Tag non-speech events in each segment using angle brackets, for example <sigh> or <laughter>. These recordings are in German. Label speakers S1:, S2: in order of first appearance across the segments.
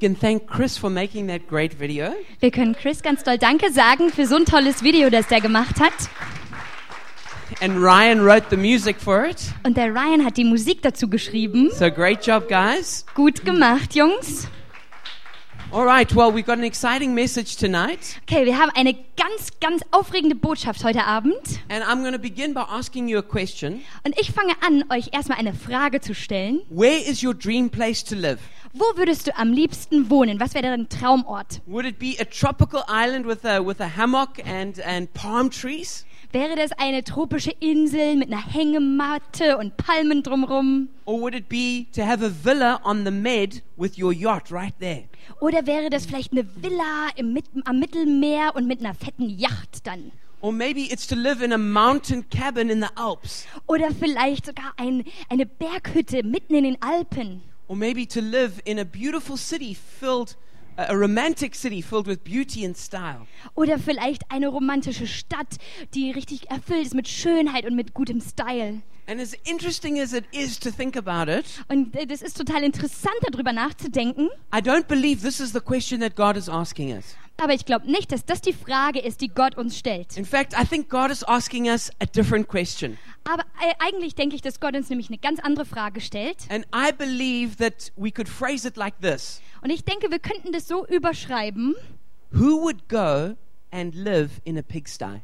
S1: can thank Chris for making that great video.
S2: Wir können Chris ganz doll Danke sagen für so ein tolles Video, das der gemacht hat.
S1: And Ryan wrote the music for it.
S2: Und der Ryan hat die Musik dazu geschrieben.
S1: So great job, guys.
S2: Gut gemacht, Jungs.
S1: All right, well, we've got an exciting message tonight.
S2: Okay, wir haben eine ganz, ganz aufregende Botschaft heute Abend.
S1: And I'm going to begin by asking you a question.
S2: Und ich fange an, euch erstmal eine Frage zu stellen.
S1: Where is your dream place to live?
S2: Wo würdest du am liebsten wohnen? Was wäre dein Traumort?
S1: Would it be a tropical island with a, with a hammock and, and palm trees?
S2: Wäre das eine tropische Insel mit einer Hängematte und Palmen drumrum?
S1: Or would it be to have a villa on the Med with your yacht right there?
S2: Oder wäre das vielleicht eine Villa im, am Mittelmeer und mit einer fetten Yacht dann?
S1: Or maybe it's to live in a mountain cabin in the Alps.
S2: Oder vielleicht sogar ein, eine Berghütte mitten in den Alpen?
S1: Or maybe to live in a beautiful city filled, a a romantic city filled with beauty and style.
S2: Oder vielleicht eine romantische Stadt, die richtig erfüllt ist mit Schönheit und mit gutem Style?
S1: And as interesting as it is to think about it,
S2: Und äh, das ist total interessant, darüber nachzudenken.
S1: I don't believe this is the question that God is asking us.
S2: Aber ich glaube nicht, dass das die Frage ist, die Gott uns stellt.
S1: In fact, I think God is asking us a different question.
S2: Aber äh, eigentlich denke ich, dass Gott uns nämlich eine ganz andere Frage stellt.
S1: And I believe that we could phrase it like this
S2: Und ich denke, wir könnten das so überschreiben.
S1: Who would go and live in a pigsty?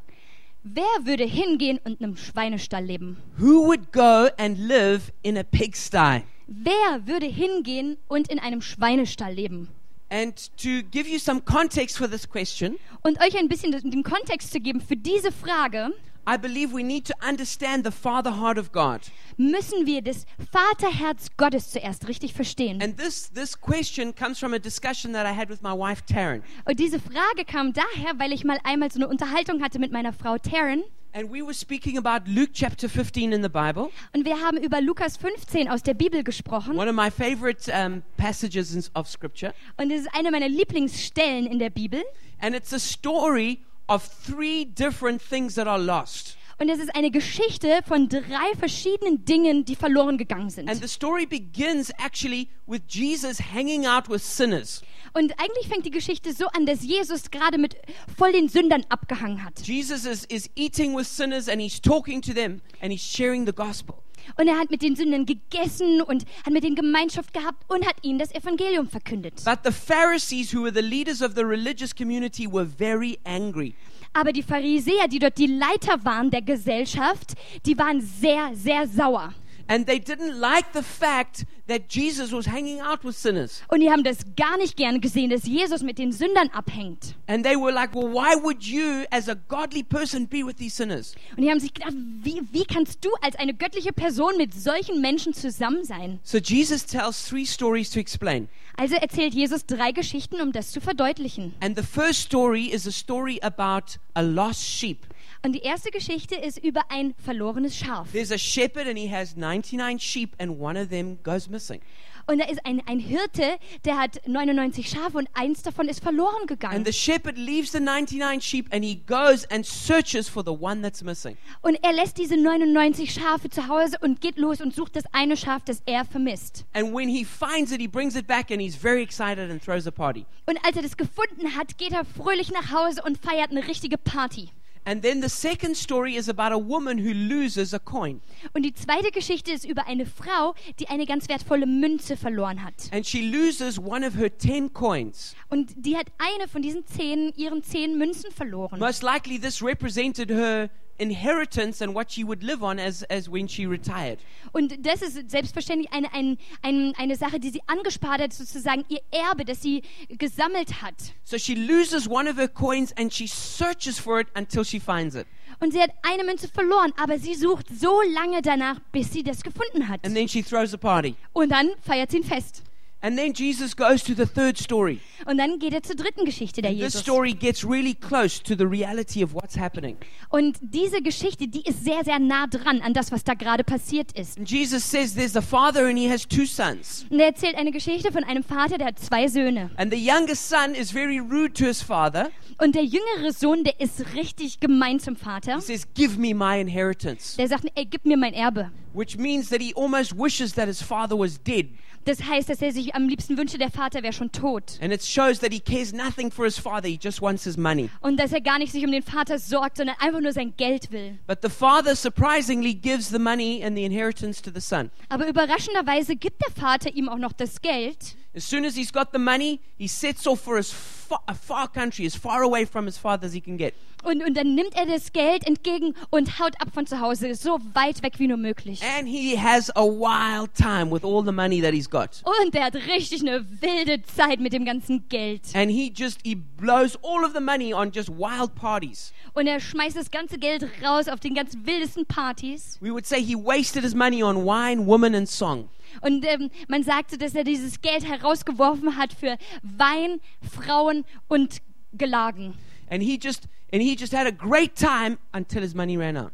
S2: Wer würde hingehen und in einem Schweinestall leben?
S1: Who would go and live in a pigsty?
S2: Wer würde hingehen und in einem Schweinestall leben?
S1: And to give you some context for this question,
S2: Und euch ein bisschen den Kontext zu geben für diese Frage,
S1: I believe we need to understand the father heart of God.
S2: müssen wir das Vaterherz Gottes zuerst richtig verstehen.
S1: And this, this question comes from a discussion that I had with my wife, Taryn.
S2: Und diese Frage kam daher, weil ich mal einmal so eine Unterhaltung hatte mit meiner Frau Taryn.
S1: And we were speaking about Luke chapter 15 in the Bible,
S2: Und wir haben über Lukas 15 aus der Bibel gesprochen.
S1: one of my favorite um, passages in- of scripture.
S2: Und es ist eine meiner Lieblingsstellen in der Bibel.
S1: And it's a story of three different things that are lost.
S2: Und es ist eine Geschichte von drei verschiedenen Dingen, die verloren gegangen sind.
S1: And the story begins actually with Jesus hanging out with sinners.
S2: Und eigentlich fängt die Geschichte so an, dass Jesus gerade mit voll den Sündern abgehangen hat.
S1: Jesus is, is eating with sinners and he's talking to them and he's sharing the gospel.
S2: Und er hat mit den Sündern gegessen und hat mit denen Gemeinschaft gehabt und hat ihnen das Evangelium verkündet.
S1: But the Pharisees, who were the leaders of the religious community, were very angry.
S2: Aber die Pharisäer, die dort die Leiter waren der Gesellschaft, die waren sehr, sehr sauer.
S1: And they didn't like the fact that Jesus was hanging out with sinners.
S2: Und die haben das gar nicht gern gesehen, dass Jesus mit den Sündern abhängt.
S1: And they were like, well, why would you, as a godly person, be with these sinners?
S2: Und die haben sich gedacht, wie, wie kannst du als eine göttliche Person mit solchen Menschen zusammen sein?
S1: So Jesus tells three stories to explain.
S2: Also erzählt Jesus drei Geschichten, um das zu verdeutlichen.
S1: And the first story is a story about a lost sheep.
S2: Und die erste Geschichte ist über ein verlorenes Schaf.
S1: There's a shepherd and he has 99 sheep and one of them goes missing.
S2: Und da ist ein, ein Hirte, der hat 99 Schafe und eins davon ist verloren gegangen.
S1: And the shepherd leaves the 99 sheep and he goes and searches for the one that's missing.
S2: Und er lässt diese 99 Schafe zu Hause und geht los und sucht das eine Schaf, das er vermisst.
S1: And when he finds it, he brings it back and he's very excited and throws a party.
S2: Und als er das gefunden hat, geht er fröhlich nach Hause und feiert eine richtige Party.
S1: And then the second story is about a woman who loses a coin.
S2: Und die zweite Geschichte ist über eine Frau, die eine ganz wertvolle Münze verloren hat.
S1: And she loses one of her 10 coins.
S2: Und die hat eine von diesen zehn, ihren zehn Münzen verloren.
S1: Most likely, this represented her inheritance and what she would live on as, as when she retired.
S2: Und das ist selbstverständlich eine, ein, ein, eine Sache, die sie angespart hat, sozusagen ihr Erbe, das sie gesammelt hat.
S1: So she loses one of her coins and she searches for it until she finds it.
S2: Und sie hat eine Münze verloren, aber sie sucht so lange danach, bis sie das gefunden hat.
S1: And then she throws a party.
S2: Und dann feiert sie ein Fest.
S1: And then Jesus goes to the third story.
S2: Und dann geht er zur dritten Geschichte der
S1: This
S2: Jesus.
S1: story gets really close to the reality of what's happening.
S2: Und diese Geschichte, die ist sehr, sehr nah dran an das, was da gerade passiert ist.
S1: And Jesus says there's a father and he has two sons.
S2: Und er erzählt eine Geschichte von einem Vater, der hat zwei Söhne.
S1: And the youngest son is very rude to his father.
S2: Und der jüngere Sohn, der ist richtig gemein zum Vater.
S1: He says, Give me my inheritance.
S2: Der sagt, ey, gib mir mein Erbe.
S1: which means that he almost wishes that his father was dead.
S2: Das heißt, dass er sich am liebsten wünschte, der Vater wäre schon tot.
S1: And it shows that he cares nothing for his father, he just wants his money.
S2: Und dass er gar nicht sich um den Vater sorgt, sondern einfach nur sein Geld will.
S1: But the father surprisingly gives the money and the inheritance to the son.
S2: Aber überraschenderweise gibt der Vater ihm auch noch das Geld.
S1: As soon as he's got the money, he sets off for far, a far country, as far away from his father as he can get.
S2: Und, und dann nimmt er das Geld entgegen und haut ab von zu Hause, so weit weg wie nur möglich.
S1: And he has a wild time with all the money that he's got.
S2: Und er hat richtig eine wilde Zeit mit dem ganzen Geld.
S1: And he just he blows all of the money on just wild parties.
S2: Und er schmeißt das ganze Geld raus auf den ganz wildesten Partys.
S1: We would say he wasted his money on wine, women, and song.
S2: Und ähm, man sagte, dass er dieses Geld herausgeworfen hat für Wein, Frauen und Gelagen.
S1: And he just and he just had a great time until his money ran out.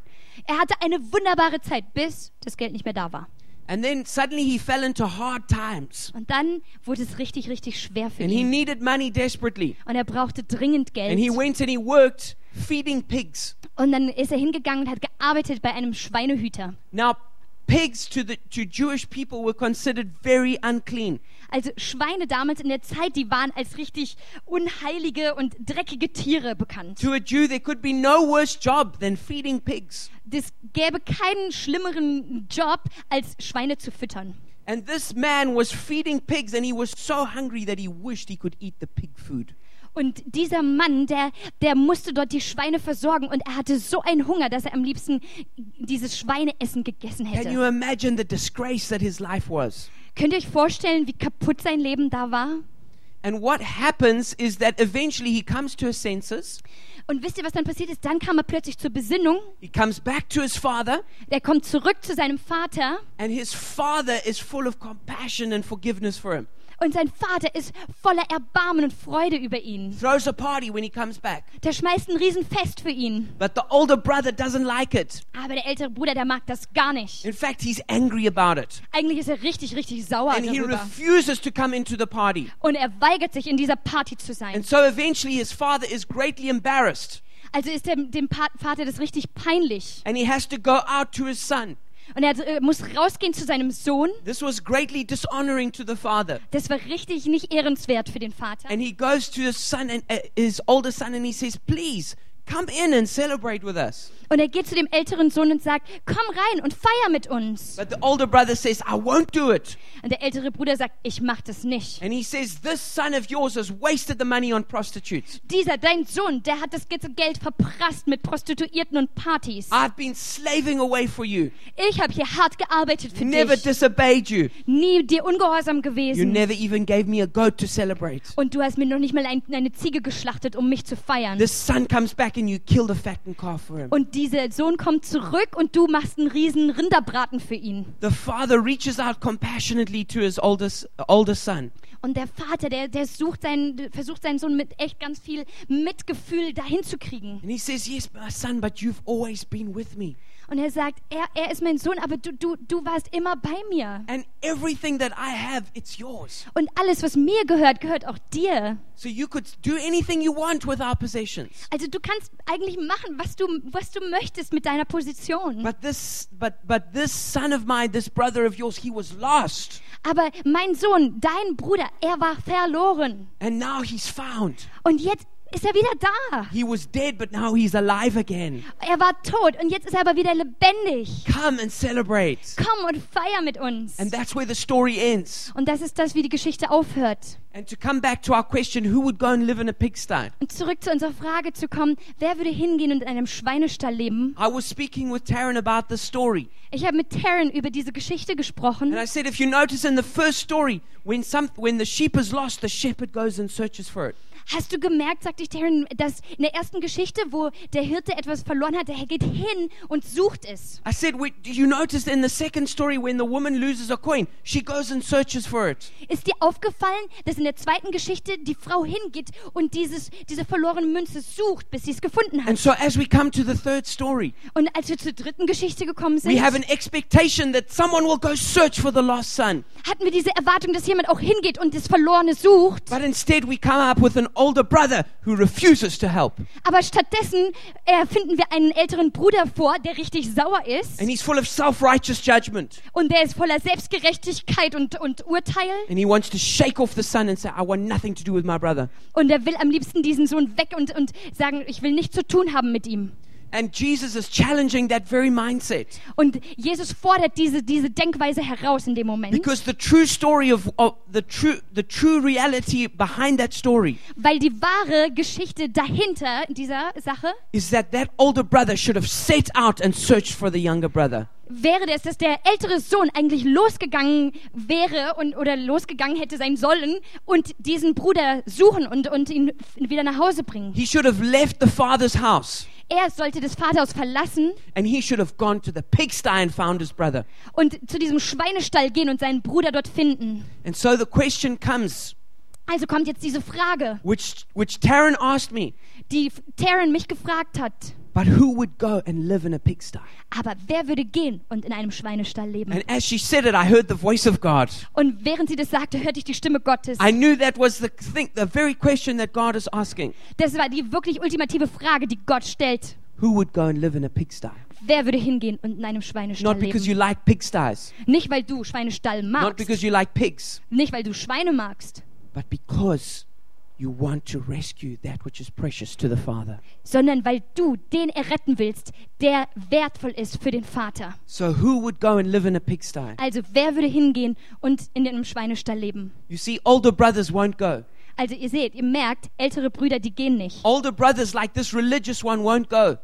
S2: Er hatte eine wunderbare Zeit, bis das Geld nicht mehr da war.
S1: And then suddenly he fell into hard times.
S2: Und dann wurde es richtig, richtig schwer für
S1: And he
S2: ihn.
S1: needed money desperately.
S2: Und er brauchte dringend
S1: And he
S2: Geld.
S1: went and he worked feeding pigs.
S2: Und dann ist er hingegangen und hat gearbeitet bei einem Schweinehüter.
S1: Now, pigs to the to Jewish people were considered very unclean.
S2: Also Schweine damals in der Zeit, die waren als richtig unheilige und dreckige Tiere bekannt.
S1: To a Jew, there could be no worse job than feeding pigs.
S2: Es gäbe keinen schlimmeren Job, als Schweine zu füttern.
S1: And this man was feeding pigs, and he was so hungry that he wished he could eat the pig food.
S2: Und dieser Mann, der, der musste dort die Schweine versorgen und er hatte so einen Hunger, dass er am liebsten dieses Schweineessen gegessen
S1: Can you
S2: hätte.
S1: imagine the disgrace that his life was?
S2: Könnt ihr euch vorstellen, wie kaputt sein Leben da war?
S1: And what happens is that eventually he comes to his senses.
S2: Und wisst ihr, was dann passiert ist? Dann kam er plötzlich zur Besinnung.
S1: He comes back to his father,
S2: Er kommt zurück zu seinem Vater
S1: and his father is full of compassion and forgiveness for him.
S2: Und sein Vater ist voller Erbarmen und Freude über ihn.
S1: Throws a party when he comes back.
S2: Der schmeißt ein Riesenfest für ihn.
S1: But the older brother doesn't like it.
S2: Aber der ältere Bruder, der mag das gar nicht.
S1: In fact, he's angry about it.
S2: Eigentlich ist er richtig, richtig sauer
S1: And he
S2: darüber.
S1: refuses to come into the party.
S2: Und er weigert sich, in dieser Party zu sein.
S1: And so eventually his father is greatly embarrassed.
S2: Also ist dem, dem Vater das richtig peinlich.
S1: And he has to go out to his son.
S2: Und er äh, muss rausgehen zu seinem Sohn.
S1: This was greatly dishonoring to the father.
S2: Das war richtig nicht ehrenswert für den Vater.
S1: And he goes to his son and uh, his older son and he says, "Please come in and celebrate with us."
S2: Und er geht zu dem älteren Sohn und sagt, komm rein und feier mit uns.
S1: But the older brother says, "I won't do it."
S2: Und der ältere Bruder sagt, ich mach das nicht.
S1: And he says, "This son of yours has wasted the money on prostitutes.
S2: Dieser, dein Sohn, der hat das ganze Geld verprasst mit Prostituierten und Partys.
S1: I've been slaving away for you.
S2: Ich habe hier hart gearbeitet für
S1: Never
S2: dich.
S1: disobeyed you.
S2: Nie dir ungehorsam
S1: You
S2: gewesen.
S1: never even gave me a goat to celebrate."
S2: Und du hast mir noch nicht mal ein, eine Ziege geschlachtet, um mich zu feiern.
S1: This son comes back
S2: Und dieser Sohn kommt zurück und du machst einen riesen Rinderbraten für ihn.
S1: The father reaches out compassionately to his oldest, older son.
S2: Und der Vater, der, der sucht seinen, versucht seinen Sohn mit echt ganz viel Mitgefühl dahin zu kriegen.
S1: And he says, Yes, my son, but you've always been with me.
S2: Und er sagt, er, er ist mein Sohn, aber du, du, du warst immer bei mir.
S1: And everything that I have, it's yours.
S2: Und alles, was mir gehört, gehört auch dir.
S1: So you could do anything you want with our possessions.
S2: Also du kannst eigentlich machen, was du, was du möchtest mit deiner Position.
S1: But this but but this son of mine, this brother of yours, he was lost.
S2: Aber mein Sohn, dein Bruder, er war verloren.
S1: And now he's found.
S2: Und jetzt ist er wieder da.
S1: He was dead, but now he's alive again.
S2: Er war tot und jetzt ist er aber wieder lebendig.
S1: Come and celebrate.
S2: Komm und feier mit uns.
S1: And that's where the story ends.
S2: Und das ist das, wie die Geschichte aufhört.
S1: And to come back to our question, who would go and live in a pigsty?
S2: Und zurück zu unserer Frage zu kommen, wer würde hingehen und in einem Schweinestall leben?
S1: I was speaking with Taryn about this story.
S2: Ich habe mit Taryn über diese Geschichte gesprochen.
S1: And I said, if you notice in the first story, when some when the sheep is lost, the shepherd goes and searches for it.
S2: Hast du gemerkt, sagte ich Taryn, dass in der ersten Geschichte, wo der Hirte etwas verloren hat, der geht hin und sucht es.
S1: I said, "Wait, did you notice in the second story when the woman loses a coin, she goes and searches for it?
S2: Ist dir aufgefallen, dass in der zweiten Geschichte die Frau hingeht und dieses, diese verlorene Münze sucht, bis sie es gefunden
S1: And
S2: hat?
S1: so as we come to the third story,
S2: Und als wir zur dritten Geschichte gekommen sind,
S1: we have an expectation that someone will go search for the lost son.
S2: hatten wir diese Erwartung, dass jemand auch hingeht und das Verlorene sucht.
S1: But instead we come up with an older brother who refuses to help.
S2: Aber stattdessen äh, finden wir einen älteren Bruder vor, der richtig sauer ist
S1: And he's full of self righteous judgment.
S2: und der ist voller Selbstgerechtigkeit und, und Urteil
S1: And he wants to shake off the son and say, I want nothing to do with my brother.
S2: und er will am liebsten diesen Sohn weg und, und sagen, ich will nichts zu tun haben mit ihm.
S1: And Jesus is challenging that very mindset.
S2: Und Jesus fordert diese, diese Denkweise heraus in dem Moment,
S1: Because the true story of, of the true the true reality behind that story
S2: weil die wahre Geschichte dahinter dieser Sache
S1: is that that older brother should have set out and searched for the younger brother.
S2: wäre es, dass der ältere Sohn eigentlich losgegangen wäre und oder losgegangen hätte sein sollen und diesen Bruder suchen und, und ihn wieder nach Hause bringen.
S1: He should have left the father's house
S2: Er sollte das Vaterhaus verlassen
S1: and he should have gone to the pigsty and found his brother.
S2: und zu diesem Schweinestall gehen und seinen Bruder dort finden.
S1: And so the question comes,
S2: Also kommt jetzt diese Frage,
S1: which which Taryn asked me,
S2: die Taryn mich gefragt hat.
S1: But who would go and live in a pigsty?
S2: Aber wer würde gehen und in einem Schweinestall leben?
S1: And as she said it, I heard the voice of God.
S2: Und während sie das sagte, hörte ich die Stimme Gottes.
S1: I knew that was the thing, the very question that God is asking.
S2: Das war die wirklich ultimative Frage, die Gott stellt.
S1: Who would go and live in a pigsty?
S2: Wer würde hingehen und in einem Schweinestall
S1: Not because you
S2: leben?
S1: like pigsties,
S2: Nicht, weil du Schweinestall
S1: not
S2: magst.
S1: because you like pigs,
S2: Nicht, weil du Schweine magst.
S1: but because you want to rescue that which is precious to the Father.
S2: Sondern weil du den erretten willst, der wertvoll ist für den Vater.
S1: So who would go and live in a pigsty?
S2: Also wer würde hingehen und in einem Schweinestall leben?
S1: You see, older brothers won't go.
S2: Also ihr seht, ihr merkt, ältere Brüder, die gehen nicht.
S1: Older brothers like this religious one won't go.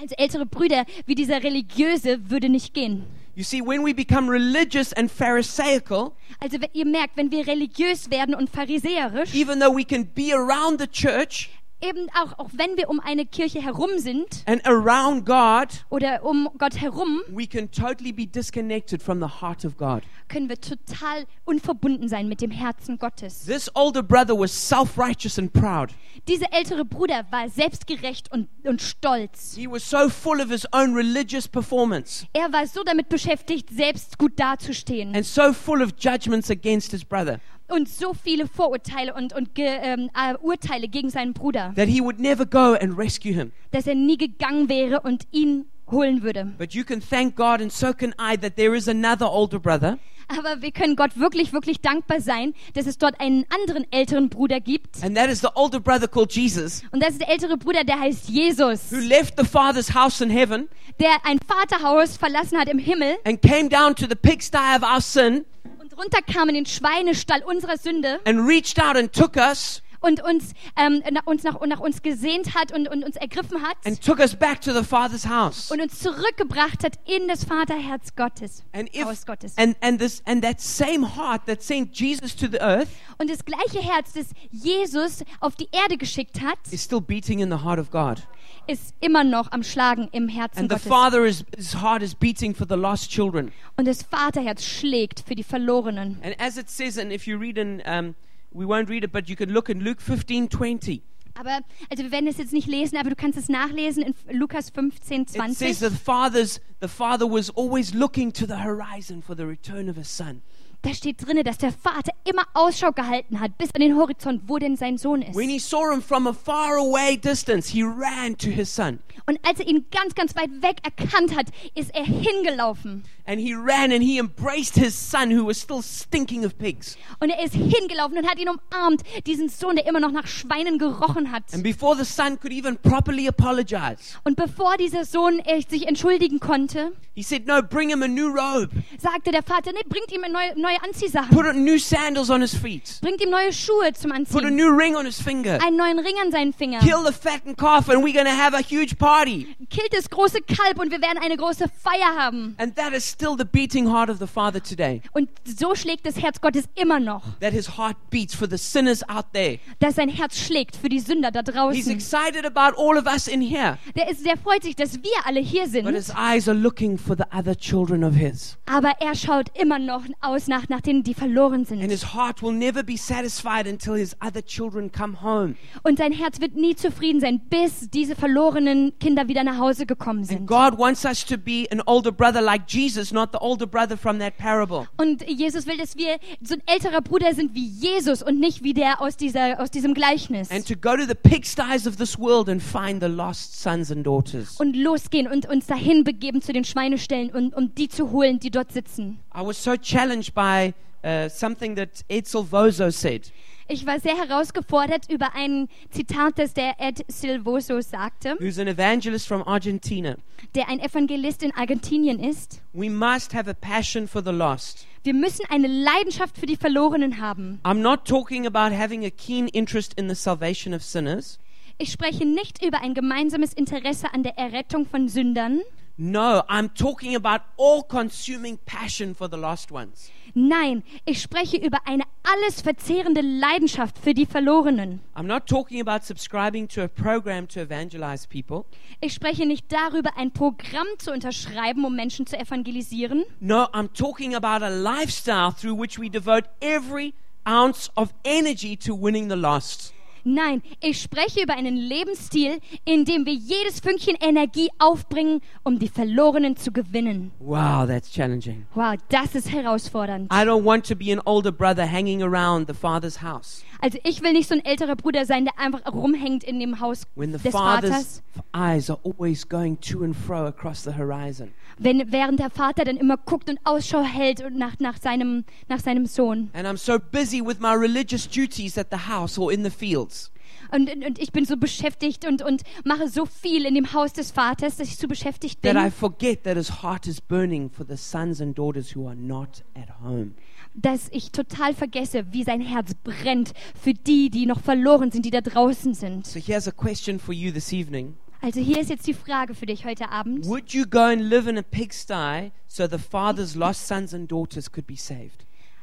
S2: Also ältere Brüder, wie dieser Religiöse, würde nicht gehen.
S1: You see, when we become religious and Pharisaical,
S2: Also ihr merkt, wenn wir religiös werden und pharisäerisch,
S1: even though we can be around the church
S2: eben auch, auch wenn wir um eine Kirche herum sind
S1: and around God,
S2: oder um Gott herum,
S1: we can totally be disconnected from the heart of God.
S2: können wir total unverbunden sein mit dem Herzen Gottes.
S1: This older brother was self righteous and proud.
S2: Dieser ältere Bruder war selbstgerecht und, und stolz.
S1: He was so full of his own religious performance
S2: Er war so damit beschäftigt, selbst gut dazustehen
S1: and so full of judgments against his brother
S2: und so viele Vorurteile und, und Ge, ähm, äh, Urteile gegen seinen Bruder,
S1: that he would never go and rescue him.
S2: dass er nie gegangen wäre und ihn holen würde.
S1: But you can thank God, and so can I, that there is another older brother
S2: Aber wir können Gott wirklich, wirklich dankbar sein, dass es dort einen anderen älteren Bruder gibt.
S1: and that is the older brother called Jesus,
S2: Und das ist der ältere Bruder, der heißt Jesus,
S1: who left the Father's house in heaven
S2: der ein Vaterhaus verlassen hat im Himmel
S1: and came down to the pigsty of our sin
S2: und runterkam in den Schweinestall unserer Sünde
S1: and reached out and took us
S2: und uns, ähm, nach, uns nach, nach uns gesehnt hat und, und uns ergriffen hat
S1: and took us back to the Father's house.
S2: und uns zurückgebracht hat in das Vaterherz Gottes,
S1: And if
S2: Haus Gottes.
S1: and and this and that same heart that sent Jesus to the earth
S2: Und das gleiche Herz, das Jesus auf die Erde geschickt hat,
S1: is still beating in the heart of God.
S2: ist immer noch am Schlagen im Herzen
S1: And the
S2: Gottes.
S1: Father is his heart is beating for the lost children.
S2: Und das Vaterherz schlägt für die Verlorenen.
S1: And as it says, and if you read in, um, we won't read it, but you can look in Luke 15 20.
S2: Aber, also wir werden es jetzt nicht lesen, aber du kannst es nachlesen in Lukas 15,
S1: It says
S2: 20.
S1: the father's the father was always looking to the horizon for the return of his son.
S2: Da steht drinne, dass der Vater immer Ausschau gehalten hat, bis an den Horizont, wo denn sein Sohn ist.
S1: When he saw him from a far away distance, he ran to his son.
S2: Und als er ihn ganz, ganz weit weg erkannt hat, ist er hingelaufen.
S1: And he ran and he embraced his son who was still stinking of pigs.
S2: Und er ist hingelaufen und hat ihn umarmt, diesen Sohn, der immer noch nach Schweinen gerochen hat.
S1: And before the son could even properly apologize,
S2: Und bevor dieser Sohn äh, sich entschuldigen konnte,
S1: he said, No, bring him a new robe.
S2: sagte der Vater, nee, bringt ihm neue, neue Anziehsachen.
S1: Put new sandals on his feet.
S2: Bringt ihm neue Schuhe zum
S1: Put a
S2: Anziehen.
S1: new ring on his finger.
S2: Einen neuen Ring an seinen Finger.
S1: Kill the fattened calf and we're going to have a huge party.
S2: Killt das große Kalb und wir werden eine große Feier haben.
S1: And that is still the beating heart of the Father today.
S2: Und so schlägt das Herz Gottes immer noch,
S1: That his heart beats for the sinners out there.
S2: dass sein Herz schlägt für die Sünder da
S1: He's
S2: draußen.
S1: excited about all of us in here,
S2: Der, ist, der freut sich, dass wir alle hier
S1: but
S2: sind,
S1: his eyes are looking for the other children of his.
S2: aber er schaut immer noch aus nach, nach denen, die verloren
S1: And
S2: sind.
S1: his heart will never be satisfied until his other children come home.
S2: Und sein Herz wird nie zufrieden sein, bis diese verlorenen Kinder wieder nach Hause gekommen
S1: And
S2: sind.
S1: God wants us to be an older brother like Jesus Jesus, not the older brother from that parable.
S2: Und Jesus will, dass wir so ein älterer Bruder sind wie Jesus und nicht wie der aus, dieser, aus diesem Gleichnis.
S1: And to go to the pigsties of this world and find the lost sons and daughters.
S2: Und losgehen und uns dahin begeben zu den Schweineställen und um die zu holen, die dort sitzen.
S1: I was so challenged by uh, something that Ed Silvoso said.
S2: Ich war sehr herausgefordert über ein Zitat, das der Ed Silvoso sagte,
S1: who's an evangelist from Argentina.
S2: der ein Evangelist in Argentinien ist.
S1: We must have a passion for the lost.
S2: Wir müssen eine Leidenschaft für die Verlorenen haben.
S1: I'm not talking about having a keen interest in the salvation of sinners.
S2: Ich spreche nicht über ein gemeinsames Interesse an der Errettung von Sündern.
S1: No, I'm talking about all consuming passion for the lost ones.
S2: Nein, ich spreche über eine alles verzehrende Leidenschaft für die Verlorenen.
S1: I'm not talking about subscribing to a program to evangelize people.
S2: Ich spreche nicht darüber, ein Programm zu unterschreiben, um Menschen zu evangelisieren.
S1: No, I'm talking about a lifestyle through which we devote every ounce of energy to winning the lost.
S2: Nein, ich spreche über einen Lebensstil, in dem wir jedes Fünkchen Energie aufbringen, um die Verlorenen zu gewinnen.
S1: Wow, that's challenging.
S2: Wow, das ist herausfordernd.
S1: I don't want to be an older brother hanging around the father's house
S2: Also ich will nicht so ein älterer Bruder sein, der einfach rumhängt in dem Haus
S1: when the
S2: des Vaters,
S1: eyes are always going to and fro across the horizon.
S2: wenn, während der Vater dann immer guckt und Ausschau hält und nach, nach, seinem, nach seinem Sohn.
S1: And I'm so busy with my religious duties at the house or in the fields
S2: Und, und, ich bin so beschäftigt und, und mache so viel in dem Haus des Vaters, dass ich so beschäftigt
S1: that I
S2: bin,
S1: forget that his heart is burning for the sons and daughters who are not at home.
S2: dass ich total vergesse, wie sein Herz brennt für die, die noch verloren sind, die da draußen sind.
S1: So here's a question for you this evening.
S2: Also hier ist jetzt die Frage für dich heute Abend.
S1: Would you go and live in a pigsty so the father's lost sons and daughters could be saved?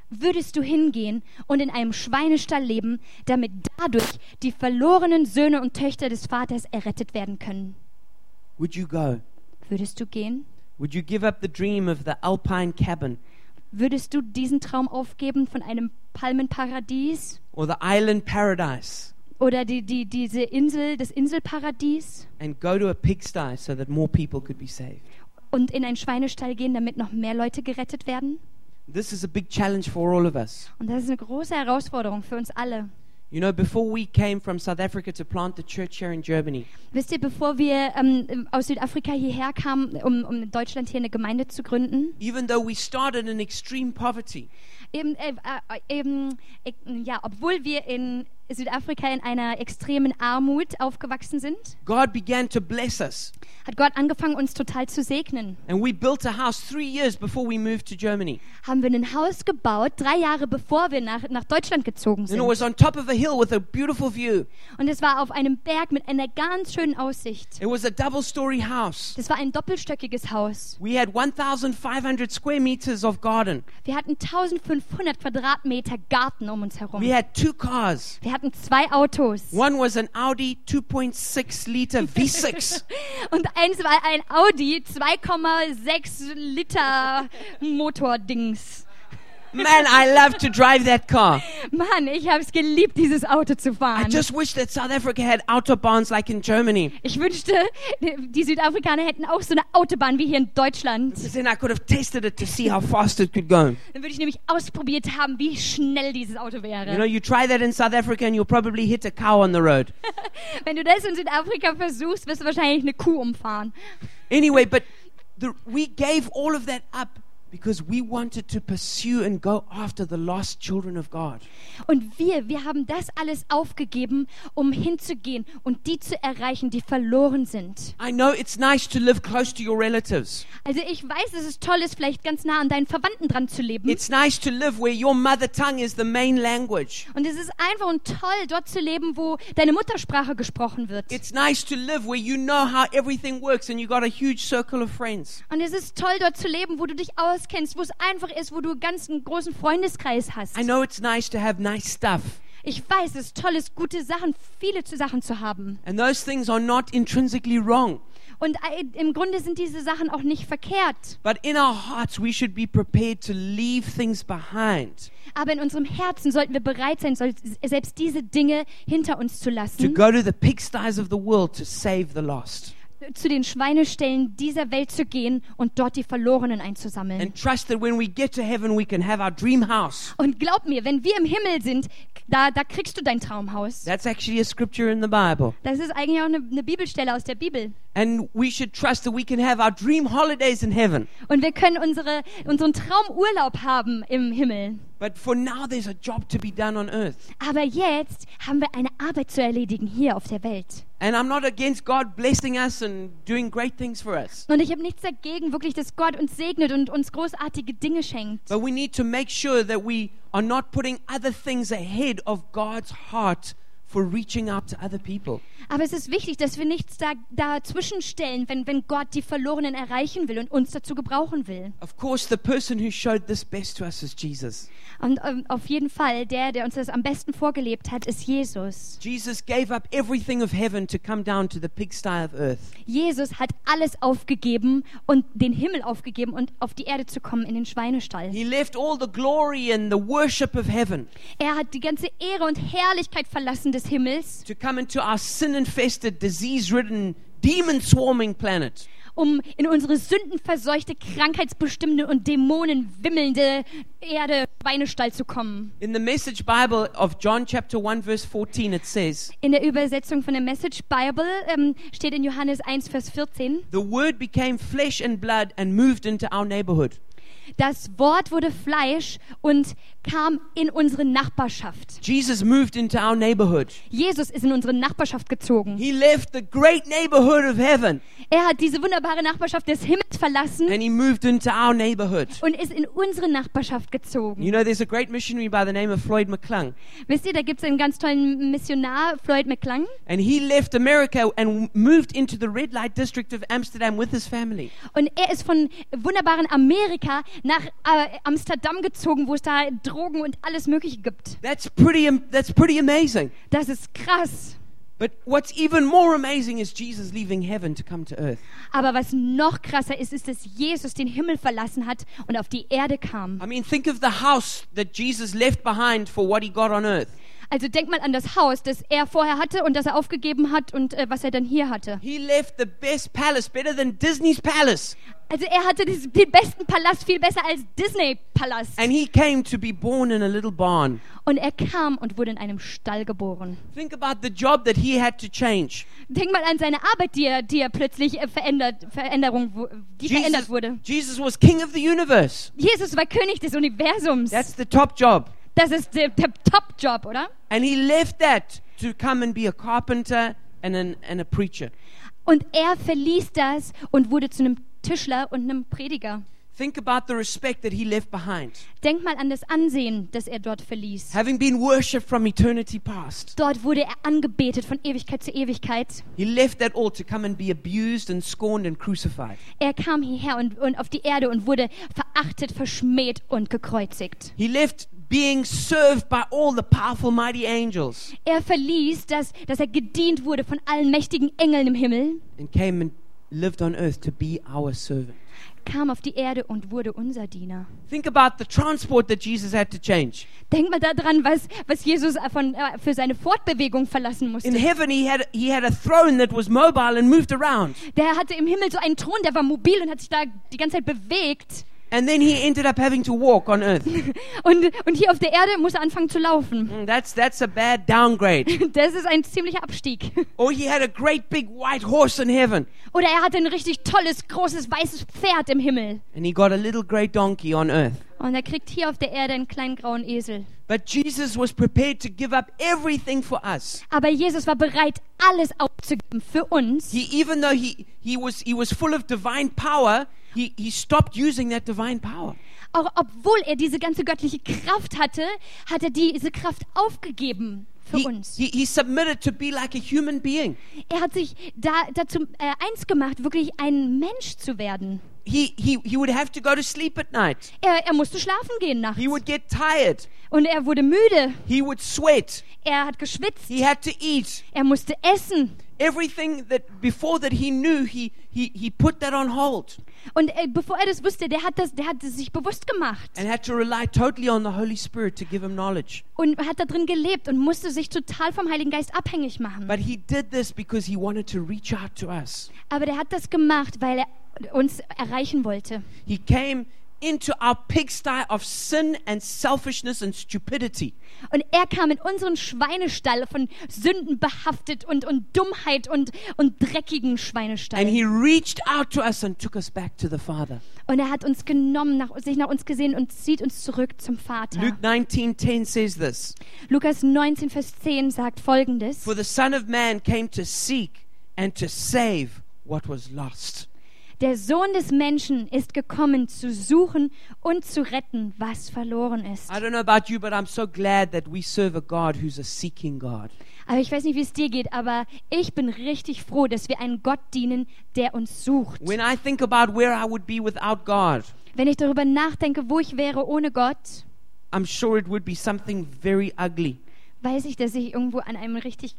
S2: Würdest du hingehen und in einem Schweinestall leben, damit dadurch die verlorenen Söhne und Töchter des Vaters errettet werden können?
S1: Would you go?
S2: Würdest du gehen?
S1: Would you give up the dream of the alpine cabin
S2: Würdest du diesen Traum aufgeben von einem Palmenparadies
S1: or the island paradise
S2: oder die, die, diese Insel, das Inselparadies
S1: and go to a pigsty so that more people could be saved?
S2: und in einen Schweinestall gehen, damit noch mehr Leute gerettet werden?
S1: This is a big challenge for all of us.
S2: Und das ist eine große Herausforderung für uns alle.
S1: You know, before we came from South Africa to plant the church here in Germany,
S2: Wisst ihr, bevor wir ähm, aus Südafrika hierher kamen, um, um in Deutschland hier eine Gemeinde zu gründen,
S1: even though we started in extreme poverty,
S2: eben, äh, äh, eben, äh, ja, obwohl wir in Südafrika in einer extremen Armut aufgewachsen sind,
S1: God began to bless us.
S2: hat Gott angefangen, uns total zu segnen.
S1: And we built a house three years before we moved to Germany.
S2: Haben wir ein Haus gebaut, drei Jahre bevor wir nach, nach Deutschland gezogen
S1: And it
S2: sind.
S1: was on top of a hill with a beautiful view.
S2: Und es war auf einem Berg mit einer ganz schönen Aussicht.
S1: It was a double story house.
S2: Das war ein doppelstöckiges Haus.
S1: We had 1,500 square meters of garden.
S2: Wir hatten 1500 Quadratmeter Garten um uns herum.
S1: We had two cars.
S2: Wir hatten zwei Autos.
S1: One was an Audi 2.6 liter <laughs> V6.
S2: Und eins war ein Audi 2,6 Liter Motordings.
S1: Man, I love to drive that car.
S2: Mann, ich habe es geliebt, dieses Auto zu
S1: I
S2: fahren.
S1: just wish that South Africa had autobahns like in Germany.
S2: Ich wünschte, die Südafrikaner hätten auch so eine Autobahn wie hier in Deutschland.
S1: Then I could have tested it to see how fast it could go.
S2: Dann würde ich nämlich ausprobiert haben, wie schnell dieses Auto
S1: You know,
S2: wäre.
S1: you try that in South Africa and you'll probably hit a cow on the road. <laughs>
S2: Wenn du das in Südafrika versuchst, wirst du wahrscheinlich eine Kuh umfahren.
S1: Anyway, but the, we gave all of that up because we wanted to pursue and go after the lost children of God.
S2: Und wir, wir haben das alles aufgegeben, um hinzugehen und die zu erreichen, die verloren sind.
S1: I know it's nice to live close to your relatives.
S2: Also ich weiß, dass es toll ist, vielleicht ganz nah an deinen Verwandten dran zu leben.
S1: It's nice to live where your mother tongue is the main language.
S2: Und es ist einfach und toll, dort zu leben, wo deine Muttersprache gesprochen wird.
S1: It's nice to live where you know how everything works and you got a huge circle of friends.
S2: Und es ist toll, dort zu leben, wo du dich auskennst, wo es einfach ist, wo du ganz einen großen Freundeskreis hast.
S1: I know it's nice to have nice stuff.
S2: Ich weiß, es ist toll, ist, gute Sachen, viele Sachen zu haben.
S1: And those things are not intrinsically wrong.
S2: Und äh, im Grunde sind diese Sachen auch nicht verkehrt.
S1: But in our hearts, we should be prepared to leave things behind,
S2: Aber in unserem Herzen sollten wir bereit sein, selbst diese Dinge hinter uns zu
S1: to
S2: lassen,
S1: go to the pigsties of the world to save the lost.
S2: Zu den Schweineställen dieser Welt zu gehen und dort die Verlorenen einzusammeln.
S1: and trust that when we get to heaven, we can have our dream house.
S2: Und glaub mir, wenn wir im Himmel sind, da, da kriegst du dein Traumhaus.
S1: That's actually a scripture in the Bible.
S2: Das ist eigentlich auch eine, eine Bibelstelle aus der Bibel.
S1: And we should trust that we can have our dream holidays in heaven.
S2: Und wir können unsere, unseren Traumurlaub haben im Himmel.
S1: But for now, there's a job to be done on earth.
S2: Aber jetzt haben wir eine Arbeit zu erledigen hier auf der Welt.
S1: And I'm not against God blessing us and doing great things for us.
S2: Und ich habe nichts dagegen, wirklich, dass Gott uns segnet und uns großartige Dinge schenkt.
S1: But we need to make sure that we are not putting other things ahead of God's heart for reaching out to other people.
S2: Aber es ist wichtig, dass wir nichts da, dazwischen stellen, wenn, wenn Gott die Verlorenen erreichen will und uns dazu gebrauchen will.
S1: Of course, the person who showed this best to us is Jesus.
S2: Und ähm, auf jeden Fall, der, der uns das am besten vorgelebt hat, ist Jesus.
S1: Jesus gave up everything of heaven to come down to the pigsty of earth.
S2: Jesus hat alles aufgegeben und den Himmel aufgegeben und auf die Erde zu kommen in den Schweinestall.
S1: He left all the glory and the worship of heaven
S2: Er hat die ganze Ehre und Herrlichkeit verlassen des Himmels,
S1: to come into our sin infested, disease ridden, demon swarming planet.
S2: um in unsere sündenverseuchte, krankheitsbestimmende und dämonenwimmelnde Erde Schweinestall zu kommen.
S1: In the Message Bible of John chapter 1 verse 14 it says,
S2: In der Übersetzung von der Message Bible ähm, steht in Johannes 1, Vers 14,
S1: "The word became flesh and blood and moved into our neighborhood."
S2: das Wort wurde Fleisch und kam in unsere Nachbarschaft.
S1: Jesus moved into our neighborhood.
S2: Jesus ist in unsere Nachbarschaft gezogen.
S1: He left the great neighborhood of heaven
S2: Er hat diese wunderbare Nachbarschaft des Himmels verlassen
S1: and he moved into our neighborhood.
S2: und ist in unsere Nachbarschaft gezogen.
S1: You know, there's a great missionary by the name of Floyd McClung,
S2: Wisst ihr, da gibt es einen ganz tollen Missionar, Floyd McClung,
S1: and he left America and moved into the red light district of Amsterdam with his family.
S2: und er ist von wunderbaren Amerika nach äh, Amsterdam gezogen, wo es da Drogen und alles Mögliche gibt.
S1: That's pretty that's pretty amazing.
S2: Das ist krass.
S1: But what's even more amazing is Jesus leaving heaven to come to earth.
S2: Aber was noch krasser ist, ist, dass Jesus den Himmel verlassen hat und auf die Erde kam.
S1: I mean, think of the house that Jesus left behind for what he got on earth.
S2: Also denk mal an das Haus, das er vorher hatte und das er aufgegeben hat und äh, was er dann hier hatte.
S1: He left the best palace, better than Disney's palace,
S2: Also er hatte den besten Palast, viel besser als Disney-Palast.
S1: and he came to be born in a little barn.
S2: Und er kam und wurde in einem Stall geboren.
S1: Think about the job that he had to change.
S2: Denk mal an seine Arbeit, die er, die er plötzlich äh, verändert, Veränderung, die verändert wurde.
S1: Jesus was king of the universe.
S2: Jesus war König des Universums.
S1: That's the top job.
S2: Das ist der, der Top-Job, oder?
S1: And he left that to come and be a carpenter and, an, and a preacher.
S2: Und er verließ das und wurde zu einem Tischler und einem Prediger.
S1: Think about the respect that he left behind.
S2: Denk mal an das Ansehen, das er dort verließ.
S1: Having been worshipped from eternity past,
S2: Dort wurde er angebetet von Ewigkeit zu Ewigkeit.
S1: he left that all to come and be abused and scorned and crucified.
S2: Er kam hierher und, und auf die Erde und wurde verachtet, verschmäht und gekreuzigt.
S1: He left being served by all the powerful, mighty angels
S2: Er verließ, dass, dass er gedient wurde von allen mächtigen Engeln im Himmel,
S1: and came and lived on earth to be our servant.
S2: kam auf die Erde und wurde unser Diener.
S1: Think about the transport that Jesus had to change.
S2: Denk mal daran, was, was Jesus von, äh, für seine Fortbewegung verlassen musste.
S1: In heaven, he had, he had a throne that was mobile and moved around.
S2: Der hatte im Himmel so einen Thron, der war mobil und hat sich da die ganze Zeit bewegt.
S1: And then he ended up having to walk on earth. <laughs>
S2: Und, und hier auf der Erde muss er anfangen zu laufen.
S1: Mm, That's, that's a bad downgrade. <laughs>
S2: Das ist ein ziemlicher Abstieg. <laughs>
S1: Or he had a great big white horse in heaven.
S2: Oder er hatte ein richtig tolles, großes, weißes Pferd im Himmel.
S1: And he got a little grey donkey on earth.
S2: Und er kriegt hier auf der Erde einen kleinen grauen Esel.
S1: But Jesus was prepared to give up everything for us.
S2: Aber Jesus war bereit, alles aufzugeben für uns.
S1: He, even though he, he, was, he was full of divine power, he, he stopped using that divine power.
S2: Auch obwohl er diese ganze göttliche Kraft hatte, hat er diese Kraft aufgegeben für
S1: He,
S2: uns.
S1: he, he submitted to be like a human being.
S2: Er hat sich da, dazu äh, eins gemacht, wirklich ein Mensch zu werden.
S1: he, he, he would have to go to sleep at night.
S2: Er, er musste schlafen gehen nachts.
S1: He would get tired.
S2: Und er wurde müde.
S1: He would sweat.
S2: Er hat geschwitzt.
S1: He had to eat.
S2: Er musste essen.
S1: Everything that before that he knew, he, he, he put that on hold
S2: Und äh, bevor er das wusste, der hat, das, der hat es sich bewusst gemacht.
S1: and had to rely totally on the Holy Spirit to give him knowledge.
S2: Und hat da drin gelebt und musste sich total vom Heiligen Geist abhängig machen.
S1: But he did this because he wanted to reach out to us.
S2: Aber der hat das gemacht, weil er uns erreichen wollte.
S1: He came into our pigsty of sin and selfishness and stupidity.
S2: Und er kam in unseren Schweinestall von Sünden behaftet und, und Dummheit und, und dreckigen Schweinestall.
S1: And he reached out to us and took us back to the Father.
S2: Und er hat uns genommen, nach, sich nach uns gesehen und zieht uns zurück zum Vater.
S1: Luke 19:10 says this,
S2: Lukas 19, Vers 10 sagt folgendes.
S1: "For the Son of Man came to seek and to save what was lost."
S2: Der Sohn des Menschen ist gekommen, zu suchen und zu retten, was verloren ist.
S1: You, so.
S2: Aber ich weiß nicht, wie es dir geht, aber ich bin richtig froh, dass wir einen Gott dienen, der uns sucht.
S1: When I think about where I would be without God,
S2: Wenn ich darüber nachdenke, wo ich wäre ohne Gott,
S1: I'm sure it would be something very ugly.
S2: weiß ich, dass ich irgendwo an einem richtig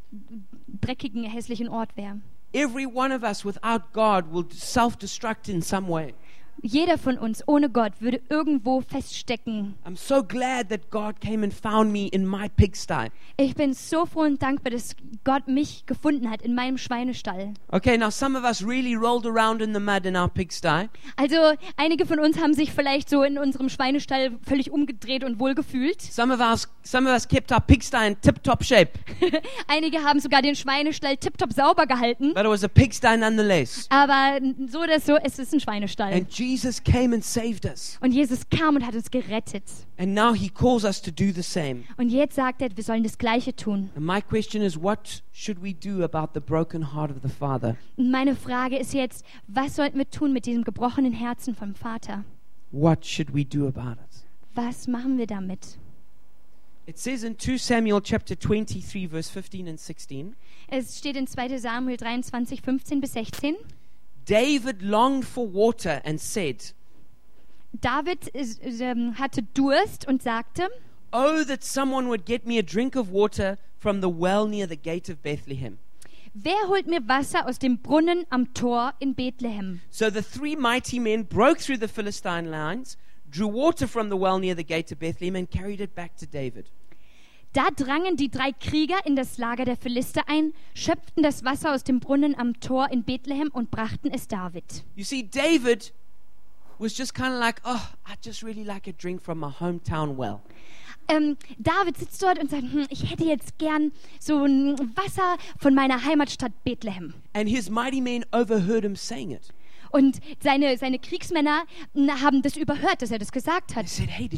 S2: dreckigen, hässlichen Ort wäre.
S1: Every one of us without God will self destruct in some way.
S2: Jeder von uns ohne Gott würde irgendwo feststecken.
S1: I'm so glad that God came and found me in my pigsty.
S2: Ich bin so froh und dankbar, dass Gott mich gefunden hat in meinem Schweinestall.
S1: Okay, now some of us really rolled around in the mud in our pigsty.
S2: Also einige von uns haben sich vielleicht so in unserem Schweinestall völlig umgedreht und wohlgefühlt.
S1: Some of us, some of us kept our pigsty in tip-top shape, <laughs>
S2: einige haben sogar den Schweinestall tiptop sauber gehalten.
S1: but it was a pigsty nonetheless.
S2: Aber so oder so, es ist ein Schweinestall.
S1: And Jesus came and saved us.
S2: Und Jesus kam und hat uns gerettet.
S1: And now he calls us to do the same.
S2: Und jetzt sagt er, wir sollen das Gleiche tun.
S1: And my question is, what should we do about the broken heart of the Father?
S2: Meine Frage ist jetzt, was sollten wir tun mit diesem gebrochenen Herzen vom Vater?
S1: What should we do about it?
S2: Was machen wir damit?
S1: It says in 2 Samuel chapter 23 verse 15 and 16,
S2: Es steht in 2 Samuel 23, 15 bis 16.
S1: David longed for water and said,
S2: David ist, ähm, hatte Durst und sagte,
S1: "Oh that someone would get me a drink of water from the well near the gate of Bethlehem."
S2: wer holt mir Wasser aus dem Brunnen am Tor in Bethlehem?
S1: So the three mighty men broke through the Philistine lines, drew water from the well near the gate of Bethlehem and carried it back to David.
S2: Da drangen die drei Krieger in das Lager der Philister ein, schöpften das Wasser aus dem Brunnen am Tor in Bethlehem und brachten es David.
S1: You see, David was just kind of like, oh, I just really like a drink from my hometown well.
S2: Ähm, David sitzt dort und sagt, hm, ich hätte jetzt gern so ein Wasser von meiner Heimatstadt Bethlehem.
S1: And his mighty men overheard him saying it.
S2: Und seine, seine Kriegsmänner haben das überhört, dass er das gesagt hat.
S1: said, hey?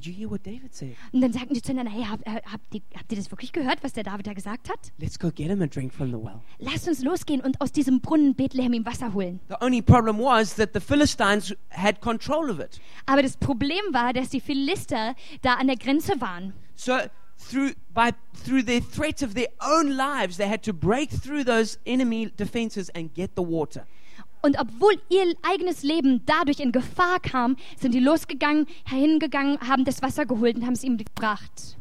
S2: Und dann sagten die zueinander, hey, hab, äh, habt, ihr, habt ihr das wirklich gehört, was der David da gesagt hat?
S1: Let's go get him a drink from the well.
S2: Lasst uns losgehen und aus diesem Brunnen Bethlehem ihm Wasser holen.
S1: The only problem was that the Philistines had control of it.
S2: Aber das Problem war, dass die Philister da an der Grenze waren.
S1: So through by through their threat of their own lives, they had to break through those enemy defenses and get the water.
S2: Und obwohl ihr eigenes Leben dadurch in Gefahr kam, sind die losgegangen, hingegangen, haben das Wasser geholt und haben es ihm gebracht.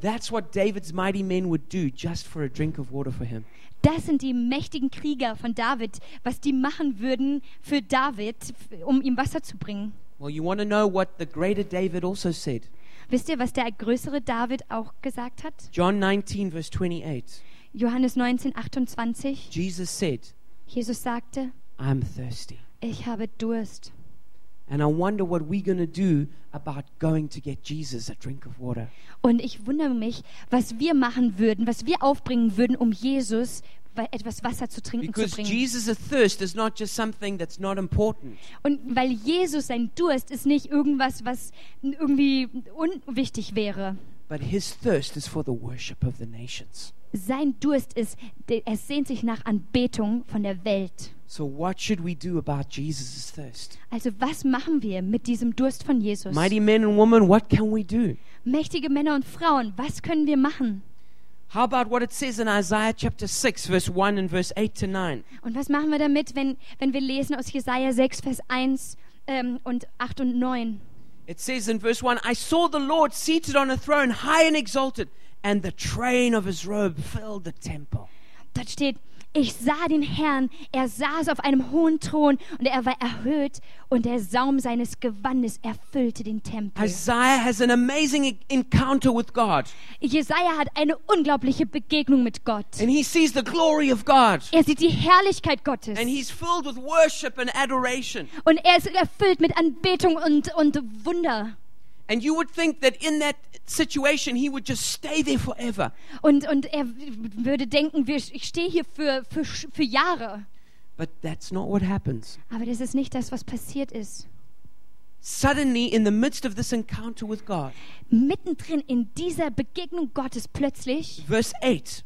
S1: That's what David's mighty men would do just for a drink of water for him.
S2: Das sind die mächtigen Krieger von David, was die machen würden für David, um ihm Wasser zu bringen.
S1: Well, you want to know what the greater David also said?
S2: Wisst ihr, was der größere David auch gesagt hat?
S1: John 19 verse 28.
S2: Johannes 19, 28.
S1: Jesus said,
S2: Jesus sagte,
S1: "I'm thirsty."
S2: ich habe Durst.
S1: And I wonder what we're going to do about going to get Jesus a drink of water.
S2: Und ich wundere mich, was wir machen würden, was wir aufbringen würden, um Jesus wa- etwas Wasser zu trinken
S1: Because
S2: zu bringen.
S1: Jesus' a thirst is not just something that's not important.
S2: Und weil Jesus sein Durst ist nicht irgendwas, was irgendwie unwichtig wäre.
S1: But his thirst is for the worship of the nations.
S2: Sein Durst ist, er sehnt sich nach Anbetung von der Welt.
S1: So, what should we do about Jesus' thirst?
S2: Also was machen wir mit diesem Durst von Jesus?
S1: Mighty men and women, what can we do?
S2: Mächtige Männer und Frauen, was können wir machen?
S1: How about what it says in Isaiah chapter 6, verse 1 and verse 8 to 9?
S2: Und was machen wir damit, wenn, wenn wir lesen aus Jesaja 6, Vers 1 ähm, und 8 und 9.
S1: It says in verse 1 I saw the Lord seated on a throne, high and exalted, and the train of his robe filled the temple.
S2: Dort steht, ich sah den Herrn, er saß auf einem hohen Thron und er war erhöht und der Saum seines Gewandes erfüllte den Tempel.
S1: Isaiah has an amazing e- encounter with God,
S2: Jesaja hat eine unglaubliche Begegnung mit Gott.
S1: and he sees the glory of God,
S2: Er sieht die Herrlichkeit Gottes
S1: and he's filled with worship and adoration.
S2: und er ist erfüllt mit Anbetung und, und Wunder.
S1: And you would think that in that situation he would just stay there forever.
S2: Und, und er würde denken, wir- ich stehe hier für, für, für Jahre.
S1: But that's not what happens.
S2: Aber das ist nicht das, was passiert ist.
S1: Suddenly, in the midst of this encounter with God,
S2: Mittendrin in dieser Begegnung Gottes plötzlich,
S1: verse 8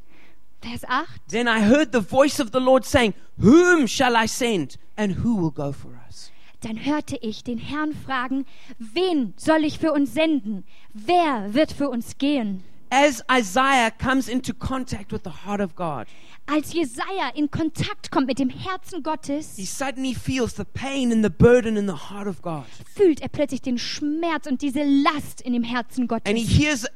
S2: Vers 8,
S1: Then I heard the voice of the Lord saying, Whom shall I send, and who will go for us?
S2: Dann hörte ich den Herrn fragen, wen soll ich für uns senden? Wer wird für uns gehen?
S1: As Isaiah comes into contact with the heart of God,
S2: Als Jesaja in Kontakt kommt mit dem Herzen Gottes,
S1: he suddenly feels the pain and the burden in the heart of God.
S2: fühlt er plötzlich den Schmerz und diese Last in dem Herzen
S1: And he
S2: Gottes.
S1: hears, he hears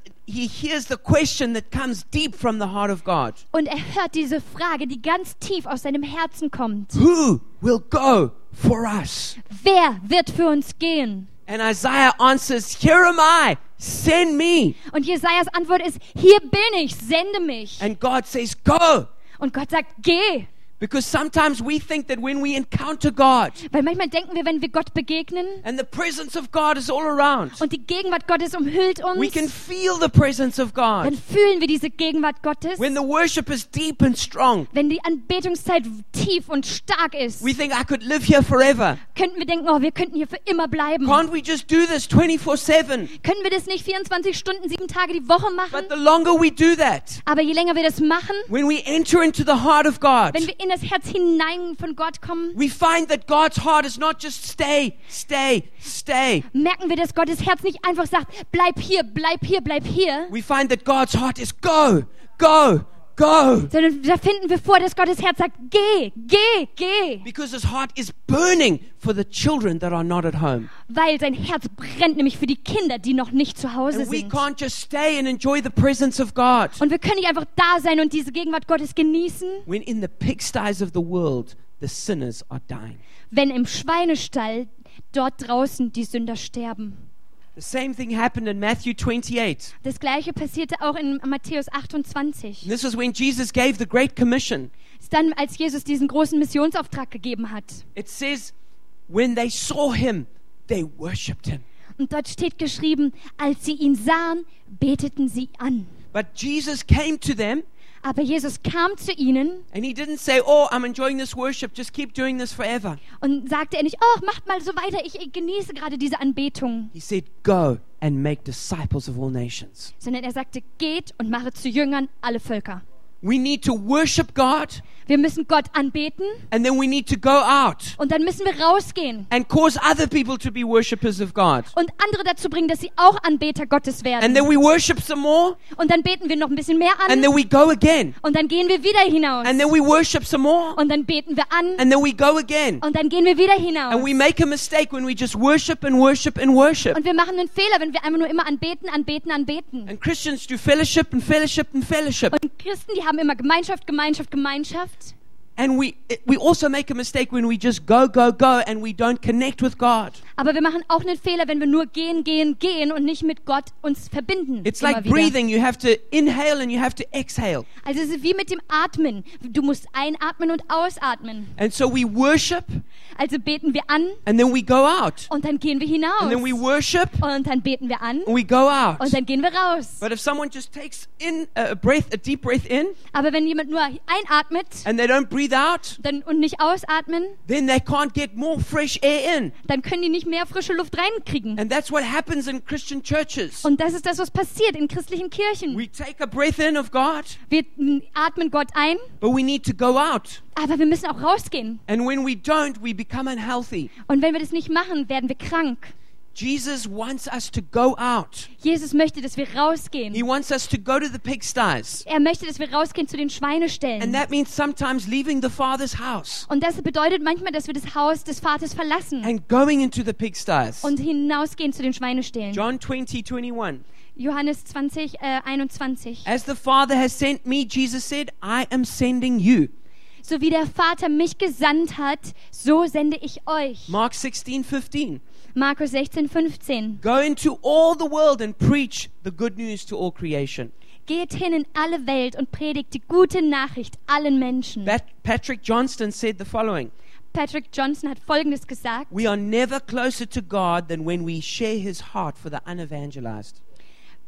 S1: the question that comes deep from the heart of God
S2: Und er hört diese Frage, die ganz tief aus seinem Herzen kommt.
S1: Who will go for us?
S2: Wer wird für uns gehen?
S1: And Isaiah answers, Here am I, send me.
S2: Und Jesajas Antwort ist: Hier bin ich, sende mich.
S1: And God says, Go.
S2: Und Gott sagt: Geh.
S1: Because sometimes we think that when we encounter God
S2: Weil manchmal denken wir, wenn wir Gott begegnen
S1: and the presence of God is all around,
S2: und die Gegenwart Gottes umhüllt
S1: we
S2: uns,
S1: can feel the presence of
S2: dann
S1: God.
S2: fühlen wir diese Gegenwart Gottes.
S1: When the worship is deep and strong,
S2: Wenn die Anbetungszeit tief und stark ist,
S1: we think I could live here forever.
S2: könnten wir denken, oh, wir könnten hier für immer bleiben.
S1: Can't we just do this 24 7?
S2: Können wir das nicht 24 Stunden, sieben Tage die Woche machen?
S1: But the longer we do that,
S2: Aber je länger wir das machen,
S1: when we enter into the heart of God,
S2: wenn wir in das Herz hinein von Gott kommen,
S1: we find that God's heart is not just stay, stay, stay.
S2: merken wir, dass Gottes Herz nicht einfach sagt, bleib hier, bleib hier, bleib hier,
S1: We find that God's heart is go, go, go.
S2: sondern da finden wir vor, dass Gottes Herz sagt, geh, geh, geh,
S1: Because his heart is burning for the children that are not at home.
S2: weil sein Herz brennt nämlich für die Kinder, die noch nicht zu Hause
S1: And we
S2: sind.
S1: can't just stay and enjoy the presence of God
S2: Und wir können nicht einfach da sein und diese Gegenwart Gottes genießen,
S1: when in the pigsties of the world the sinners are dying.
S2: wenn im Schweinestall dort draußen die Sünder sterben.
S1: The same thing happened in Matthew 28.
S2: Das gleiche passierte auch in Matthäus 28.
S1: And this is when Jesus gave the Great Commission.
S2: Das ist dann, als Jesus diesen großen Missionsauftrag gegeben hat.
S1: It says, when they saw him, they worshipped him.
S2: Und dort steht geschrieben, als sie ihn sahen, beteten sie an.
S1: But Jesus came to them
S2: Aber Jesus kam zu ihnen
S1: and he didn't say, Oh, I'm enjoying this worship, just keep doing this forever.
S2: und sagte er nicht, oh, macht mal so weiter, ich genieße gerade diese Anbetung.
S1: He said, Go and make disciples of all nations.
S2: Sondern er sagte, geht und mache zu Jüngern alle Völker.
S1: We need to worship God
S2: Wir müssen Gott anbeten
S1: and then we need to go out
S2: und dann müssen wir rausgehen
S1: and cause other people to be worshippers of God.
S2: und andere dazu bringen, dass sie auch Anbeter Gottes
S1: And
S2: werden.
S1: then we worship some more
S2: Und dann beten wir noch ein bisschen mehr
S1: and
S2: an
S1: then we go again.
S2: und dann gehen wir wieder hinaus.
S1: And then we worship some more
S2: Und dann beten wir an
S1: and then we go again.
S2: und dann gehen wir wieder
S1: And
S2: hinaus.
S1: we make a mistake when we just worship and worship and worship.
S2: Und wir machen einen Fehler, wenn wir einfach nur immer anbeten, anbeten, anbeten.
S1: And Christians do fellowship and fellowship and fellowship.
S2: Und Christen, die haben immer Gemeinschaft, Gemeinschaft, Gemeinschaft.
S1: And we we also make a mistake when we just go go go and we don't connect with God.
S2: Aber wir machen auch einen Fehler, wenn wir nur gehen, gehen, gehen und nicht mit Gott uns verbinden.
S1: It's like
S2: wieder.
S1: breathing. You have to inhale and you have to exhale.
S2: Also es ist wie mit dem Atmen. Du musst einatmen und ausatmen.
S1: And so we worship
S2: Also beten wir an
S1: and then we go out.
S2: und dann gehen wir hinaus.
S1: And then we worship
S2: Und dann beten wir an
S1: and we go out.
S2: und dann gehen wir raus.
S1: But if someone just takes in a breath, a deep breath in,
S2: Aber wenn jemand nur einatmet
S1: and they don't breathe out,
S2: dann, und nicht ausatmen,
S1: then they can't get more fresh air in.
S2: dann können die nicht mehr frische Luft reinkriegen.
S1: And that's what happens in Christian churches.
S2: Und das ist das, was passiert in christlichen Kirchen.
S1: We take a breath in of God,
S2: Wir atmen Gott ein,
S1: but we need to go out.
S2: aber wir müssen auch rausgehen.
S1: And when we don't, we become unhealthy.
S2: Und wenn wir das nicht machen, werden wir krank.
S1: Jesus wants us to go out.
S2: Jesus möchte, dass wir rausgehen.
S1: He wants us to go to the pigsties.
S2: Er möchte, dass wir rausgehen zu den
S1: And
S2: Schweineställen.
S1: that means sometimes leaving the Father's house
S2: Und das bedeutet manchmal, dass wir das Haus des Vaters verlassen
S1: and going into the pigsties.
S2: und hinausgehen zu den Schweineställen.
S1: John 20, 21.
S2: Johannes 20, äh, 21.
S1: As the Father has sent me, Jesus said, I am sending you.
S2: So wie der Vater mich gesandt hat, so sende ich euch.
S1: Mark 16, 15.
S2: Markus 16, 15.
S1: Go into all the world and preach the good news to all creation.
S2: Geht hin in alle Welt und predigt die gute Nachricht allen Menschen.
S1: Pat- Patrick Johnston said the following
S2: Patrick Johnson hat Folgendes gesagt.
S1: We are never closer to God than when we share his heart for the unevangelized.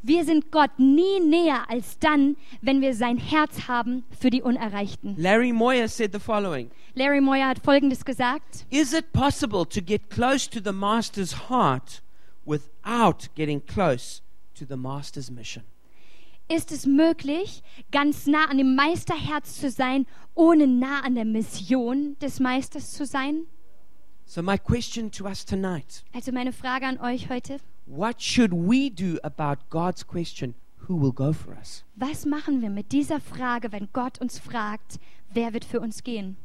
S2: Wir sind Gott nie näher als dann, wenn wir sein Herz haben für die Unerreichten.
S1: Larry Moyer said the following
S2: Larry Moyer hat Folgendes gesagt.
S1: Is it possible to get close to the Master's heart without getting close to the Master's mission?
S2: Ist es möglich, ganz nah an dem Meisterherz zu sein, ohne nah an der Mission des Meisters zu sein?
S1: So, my question to us tonight
S2: Also meine Frage an euch heute.
S1: What should we do about God's question, who will go for us?
S2: Was machen wir mit dieser Frage, wenn Gott uns fragt, wer wird für uns gehen?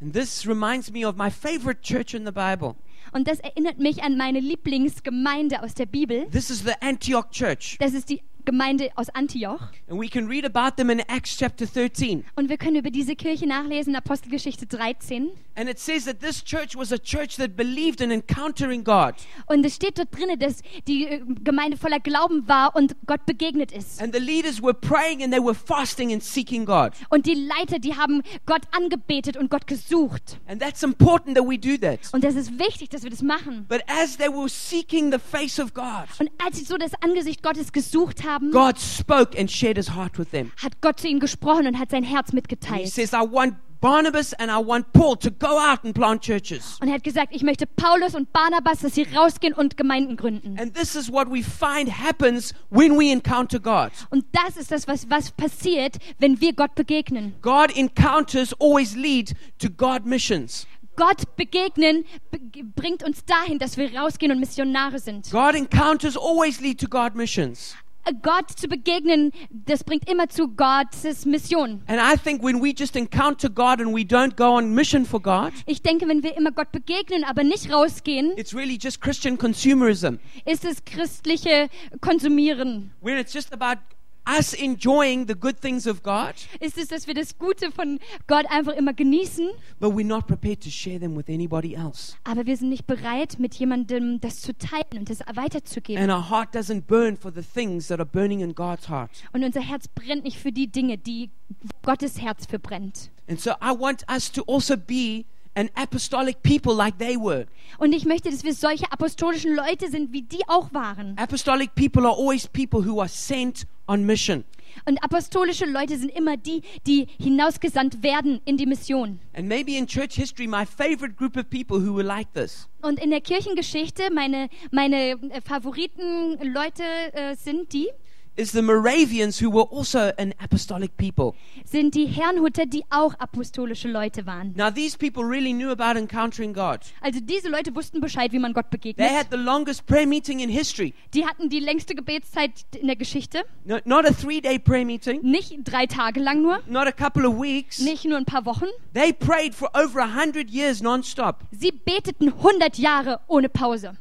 S1: And this reminds me of my favorite church in the Bible.
S2: Und das erinnert mich an meine Lieblingsgemeinde aus der Bibel.
S1: This is the Antioch church.
S2: Das ist die Gemeinde aus Antioch.
S1: And we can read about them in Acts chapter 13.
S2: Und wir können über diese Kirche nachlesen in Apostelgeschichte 13.
S1: And it says that this church was a church that believed in encountering God.
S2: Und es steht dort drin, dass die äh, Gemeinde voller Glauben war und Gott begegnet ist.
S1: And the leaders were praying and they were fasting and seeking God.
S2: Und die Leiter, die haben Gott angebetet und Gott gesucht.
S1: And that's important that we do that.
S2: Und das ist wichtig, dass wir das machen.
S1: But as they were seeking the face of God,
S2: Und als sie so das Angesicht Gottes gesucht haben,
S1: God spoke and shared his heart with them.
S2: hat Gott zu ihnen gesprochen und hat sein Herz
S1: And he
S2: mitgeteilt.
S1: says, I want Barnabas and I want Paul to go out and plant churches.
S2: Und er hat gesagt, ich möchte Paulus und Barnabas, dass sie rausgehen und Gemeinden gründen.
S1: And this is what we find happens when we encounter God.
S2: Und das ist das, was, was passiert, wenn wir Gott begegnen.
S1: God encounters always lead to God missions.
S2: Gott begegnen be bringt uns dahin, dass wir rausgehen und Missionare sind.
S1: God encounters always lead to God missions.
S2: Gott zu begegnen, das bringt immer zu Gottes Mission.
S1: And I think when we just encounter God and we don't go on mission for God,
S2: Ich denke, wenn wir immer Gott begegnen, aber nicht rausgehen,
S1: it's really just Christian consumerism.
S2: ist es christliche Konsumieren.
S1: When it's just about us enjoying the good things of God,
S2: Ist es, dass wir das Gute von Gott einfach immer genießen,
S1: but we're not prepared to share them with anybody else.
S2: aber wir sind nicht bereit, mit jemandem das zu teilen und das weiterzugeben.
S1: And our heart doesn't burn for the things that are burning in God's heart.
S2: Und unser Herz brennt nicht für die Dinge, die Gottes Herz für brennt.
S1: And so I want us to also be an apostolic people like they were.
S2: Und ich möchte, dass wir solche apostolischen Leute sind, wie die auch waren.
S1: Apostolic people are always people who are sent on mission.
S2: Und apostolische Leute sind immer die, die hinausgesandt werden in die Mission.
S1: And maybe in church history, my favorite group of people who were like this
S2: Und in der Kirchengeschichte, meine, meine äh, Favoriten Leute äh, sind die,
S1: is the Moravians who were also an apostolic people.
S2: sind die Herrnhuter, die auch apostolische Leute waren.
S1: Now, these people really knew about encountering God.
S2: Also diese Leute wussten Bescheid, wie man Gott
S1: They
S2: begegnet.
S1: had the longest prayer meeting in history.
S2: Die hatten die längste Gebetszeit in der Geschichte.
S1: No, not a three day prayer meeting,
S2: Nicht drei Tage lang nur,
S1: not a couple of weeks.
S2: nicht nur ein paar Wochen.
S1: They prayed for over a hundred years nonstop.
S2: Sie beteten 100 Jahre ohne Pause.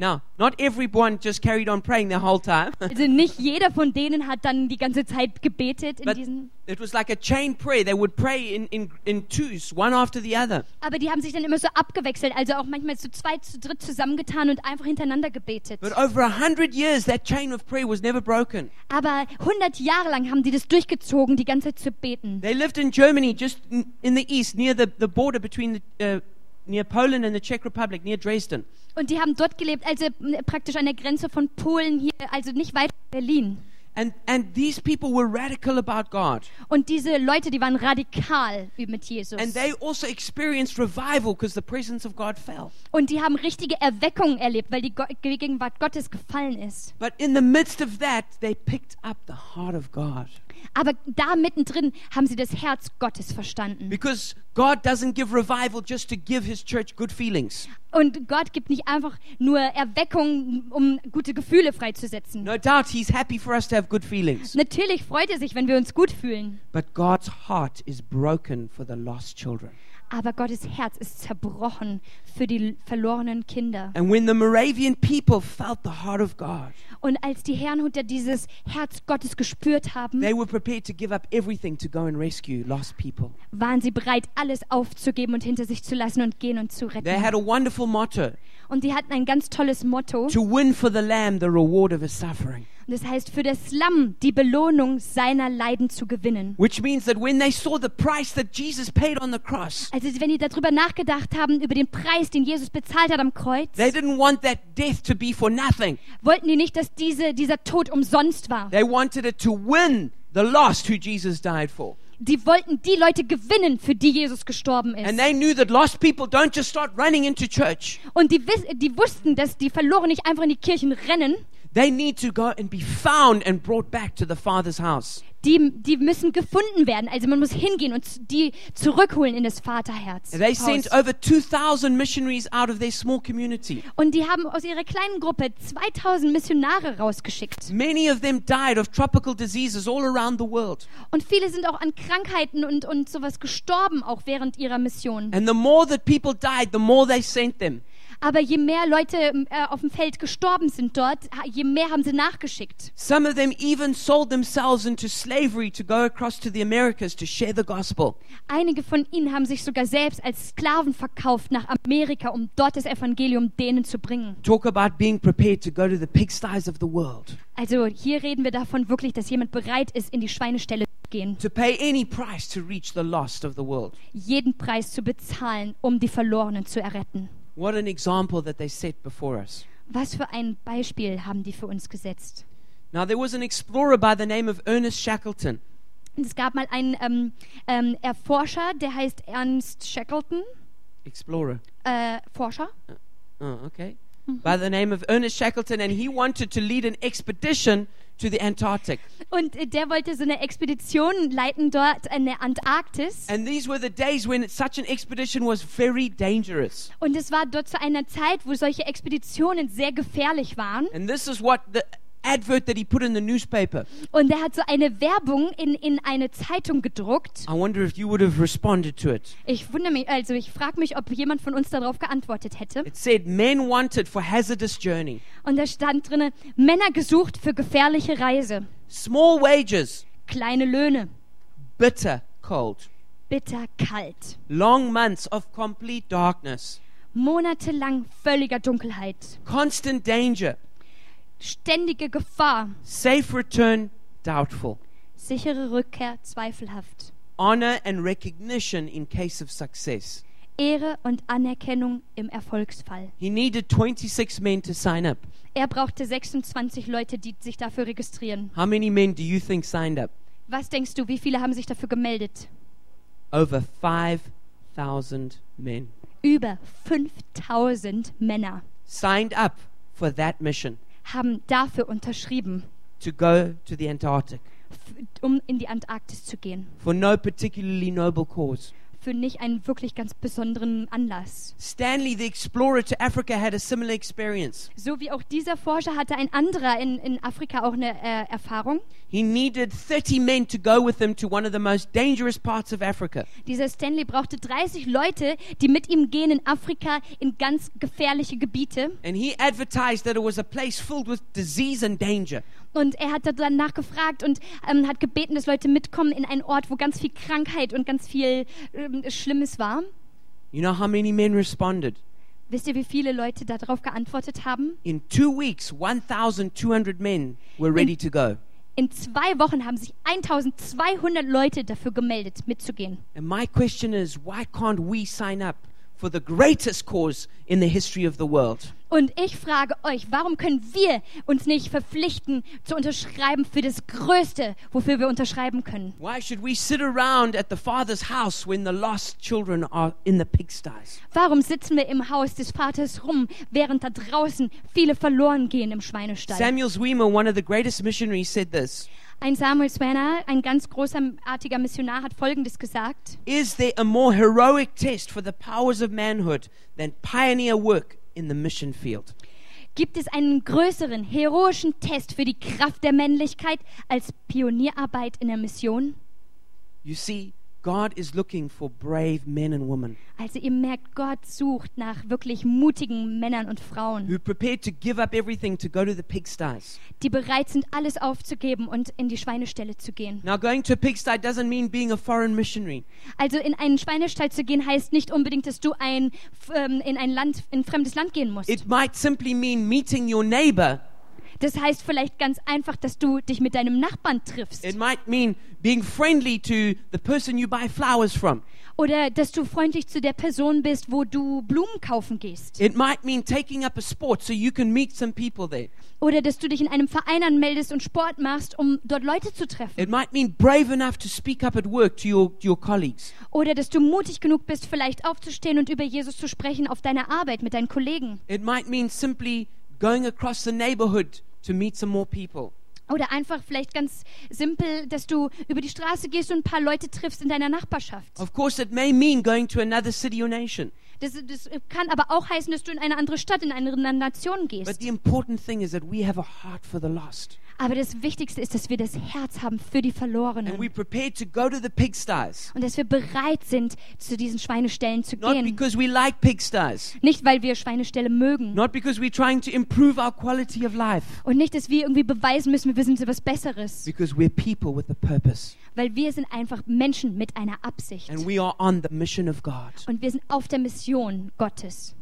S1: Now, not everyone just carried on praying the whole time, <laughs>
S2: Also nicht jeder von denen hat dann die ganze Zeit gebetet in
S1: but
S2: diesen.
S1: it was like a chain prayer. They would pray in, in, in twos, one after the other.
S2: Aber die haben sich dann immer so abgewechselt, also auch manchmal zu zweit, zu dritt zusammengetan und einfach hintereinander gebetet.
S1: But over a hundred years, that chain of prayer was never broken.
S2: Aber 100 Jahre lang haben die das durchgezogen, die ganze Zeit zu beten.
S1: They lived in Germany, just in, in the east, near the, the border between the, uh, near Poland and the Czech Republic, near Dresden.
S2: Und die haben dort gelebt, also praktisch an der Grenze von Polen hier, also nicht weit von Berlin.
S1: And, and these people were radical about God.
S2: Und diese Leute, die waren radikal mit Jesus.
S1: And they also experienced revival because the presence of God fell.
S2: Und die haben richtige Erweckungen erlebt, weil die Gegenwart Gottes gefallen ist.
S1: But in the midst of that, they picked up the heart of God.
S2: Aber da mittendrin haben sie das Herz Gottes verstanden.
S1: Because God doesn't give revival just to give his church good feelings.
S2: Und Gott gibt nicht einfach nur Erweckung, um gute Gefühle freizusetzen.
S1: No doubt He's happy for us to have good feelings.
S2: Natürlich freut er sich, wenn wir uns gut fühlen.
S1: But God's heart is broken for the lost children.
S2: Aber Gottes Herz ist zerbrochen für die verlorenen Kinder.
S1: And when the Moravian people felt the heart of God,
S2: Und als die Herrenhuter dieses Herz Gottes gespürt haben,
S1: they were prepared to give up everything to go and rescue lost people.
S2: waren sie bereit, alles aufzugeben und hinter sich zu lassen und gehen und zu
S1: They
S2: retten.
S1: had a wonderful motto
S2: Und die hatten ein ganz tolles Motto.
S1: to win for the Lamb the reward of his suffering.
S2: Das heißt, für das Lamm die Belohnung seiner Leiden zu gewinnen.
S1: Which means that when they saw the price that Jesus paid on the cross,
S2: Also wenn die darüber nachgedacht haben, über den Preis, den Jesus bezahlt hat am Kreuz,
S1: they didn't want that death to be for nothing.
S2: wollten die nicht, dass diese, dieser Tod umsonst war.
S1: They wanted it to win the lost who Jesus died for.
S2: Die wollten die Leute gewinnen, für die Jesus gestorben
S1: And
S2: ist.
S1: they knew that lost people don't just start running into church.
S2: Und die, die wussten, dass die Verlorenen nicht einfach in die Kirchen rennen.
S1: They need to go and be found and brought back to the Father's house.
S2: Die, die müssen gefunden werden. Also man muss hingehen und die zurückholen in das Vaterherz.
S1: They sent over 2,000 missionaries out of their small community.
S2: Und die haben aus ihrer kleinen Gruppe 2000 Missionare rausgeschickt.
S1: Many of them died of tropical diseases all around the world.
S2: Und viele sind auch an Krankheiten und, und sowas gestorben, auch während ihrer Mission.
S1: And the more that people died, the more they sent them.
S2: Aber je mehr Leute äh, auf dem Feld gestorben sind dort, je mehr haben sie nachgeschickt.
S1: Some of them even sold themselves into slavery to go across to the Americas to share the gospel.
S2: Einige von ihnen haben sich sogar selbst als Sklaven verkauft nach Amerika, um dort das Evangelium denen zu bringen.
S1: Talk about being prepared to go to the pigsties of the world,
S2: Also hier reden wir davon wirklich, dass jemand bereit ist, in die Schweinestelle zu gehen,
S1: to pay any price to reach the lost of the world.
S2: jeden Preis zu bezahlen, um die Verlorenen zu erretten.
S1: What an example that they set before us.
S2: Was für ein Beispiel haben die für uns gesetzt?
S1: Now, there was an explorer by the name of Ernest Shackleton.
S2: Und Es gab mal einen ähm, ähm, Erforscher, der heißt Ernst Shackleton.
S1: Explorer.
S2: Äh, Forscher.
S1: Oh, okay. By the name of Ernest Shackleton, and he wanted to lead an expedition to the Antarctic.
S2: Und äh, der wollte so eine Expedition leiten dort in der Antarktis.
S1: And these were the days when such an expedition was very dangerous.
S2: Und es war dort zu einer Zeit, wo solche Expeditionen sehr gefährlich waren.
S1: And this is what the advert that he put in the newspaper.
S2: Und er hat so eine Werbung in, in eine Zeitung gedruckt.
S1: I wonder if you would have responded to it.
S2: Ich wundere mich, also ich frage mich, ob jemand von uns darauf geantwortet hätte.
S1: It said, Men wanted for hazardous journey,
S2: Und da stand drinne Männer gesucht für gefährliche Reise,
S1: small wages,
S2: kleine Löhne,
S1: bitter cold,
S2: bitter kalt,
S1: long months of complete darkness,
S2: monatelang völliger Dunkelheit,
S1: constant danger,
S2: ständige Gefahr,
S1: safe return doubtful,
S2: sichere Rückkehr zweifelhaft,
S1: honor and recognition in case of success.
S2: Ehre und Anerkennung im Erfolgsfall.
S1: He needed 26 men to sign up.
S2: Er brauchte 26 Leute, die sich dafür registrieren.
S1: How many men do you think signed up?
S2: Was denkst du, wie viele haben sich dafür gemeldet?
S1: Over 5,000 men
S2: Über 5000 Männer
S1: signed up for that mission
S2: haben dafür unterschrieben,
S1: to go to the Antarctic
S2: um in die Antarktis zu gehen.
S1: for no particularly noble cause.
S2: Für nicht einen wirklich ganz besonderen Anlass.
S1: Stanley, the explorer to Africa, had a similar experience.
S2: So wie auch dieser Forscher hatte ein anderer in, in Afrika auch eine äh, Erfahrung.
S1: He needed 30 men to go with him to one of the most dangerous parts of Africa.
S2: Dieser Stanley brauchte 30 Leute, die mit ihm gehen in Afrika in ganz gefährliche Gebiete.
S1: And he advertised that it was a place filled with disease and danger.
S2: Und er hat dann nachgefragt und ähm, hat gebeten, dass Leute mitkommen in einen Ort, wo ganz viel Krankheit und ganz viel ähm, Schlimmes war.
S1: You know how many men responded?
S2: Wisst ihr, wie viele Leute darauf geantwortet haben?
S1: In two weeks, 1,200 men were ready to go.
S2: In zwei Wochen haben sich 1200 Leute dafür gemeldet, mitzugehen.
S1: And my question is why can't we sign up for the greatest cause in the history of the world?
S2: Und ich frage euch, warum können wir uns nicht verpflichten, zu unterschreiben für das Größte, wofür wir unterschreiben können?
S1: Why should we sit around at the Father's house when the lost children are in the pigsties?
S2: Warum sitzen wir im Haus des Vaters rum, während da draußen viele verloren gehen im Schweinestall?
S1: Samuel Zwemer, one of the greatest missionaries, said this
S2: Ein Samuel Swanner, ein ganz großartiger Missionar, hat Folgendes gesagt.
S1: Is there a more heroic test for the powers of manhood than pioneer work in the mission field?
S2: Gibt es einen größeren, heroischen Test für die Kraft der Männlichkeit als Pionierarbeit in der Mission?
S1: You see, God is looking for brave men and women
S2: Also ihr merkt, Gott sucht nach wirklich mutigen Männern und Frauen,
S1: who are prepared to give up everything to go to the pigsties.
S2: die bereit sind, alles aufzugeben und in die Schweinestelle zu gehen.
S1: Now, going to a pigsty doesn't mean being a foreign missionary.
S2: Also in einen Schweinestall zu gehen heißt nicht unbedingt, dass du ein, ähm, in ein Land, in ein fremdes Land gehen musst.
S1: It might simply mean meeting your neighbor.
S2: Das heißt vielleicht ganz einfach, dass du dich mit deinem Nachbarn triffst.
S1: It might mean being friendly to the person you buy flowers from.
S2: Oder dass du freundlich zu der Person bist, wo du Blumen kaufen gehst.
S1: It might mean taking up a sport so you can meet some people there.
S2: Oder dass du dich in einem Verein anmeldest und Sport machst, um dort Leute zu treffen.
S1: It might mean brave enough to speak up at work to your, to your colleagues.
S2: Oder dass du mutig genug bist, vielleicht aufzustehen und über Jesus zu sprechen auf deiner Arbeit mit deinen Kollegen.
S1: It might mean simply going across the neighborhood to meet some more people.
S2: Oder einfach vielleicht ganz simpel, dass du über die Straße gehst und ein paar Leute triffst in deiner Nachbarschaft.
S1: Of course, it may mean going to another city or nation.
S2: Das, das kann aber auch heißen, dass du in eine andere Stadt, in eine andere Nation
S1: But
S2: gehst.
S1: the important thing is that we have a heart for the lost.
S2: Aber das Wichtigste ist, dass wir das Herz haben für die
S1: And we're
S2: Verlorenen.
S1: prepared to go to the pigsties.
S2: Und dass wir bereit sind, zu diesen Schweineställen zu
S1: Not
S2: gehen.
S1: because we like pigsties.
S2: Nicht, weil wir Schweineställe mögen.
S1: Not because we're trying to improve our quality of life.
S2: Und nicht, dass wir irgendwie beweisen müssen, wir sind so was Besseres.
S1: Because we're people with a purpose.
S2: Weil wir sind einfach Menschen mit einer Absicht.
S1: And we are on the mission of God.
S2: Und wir sind auf der Mission Gottes.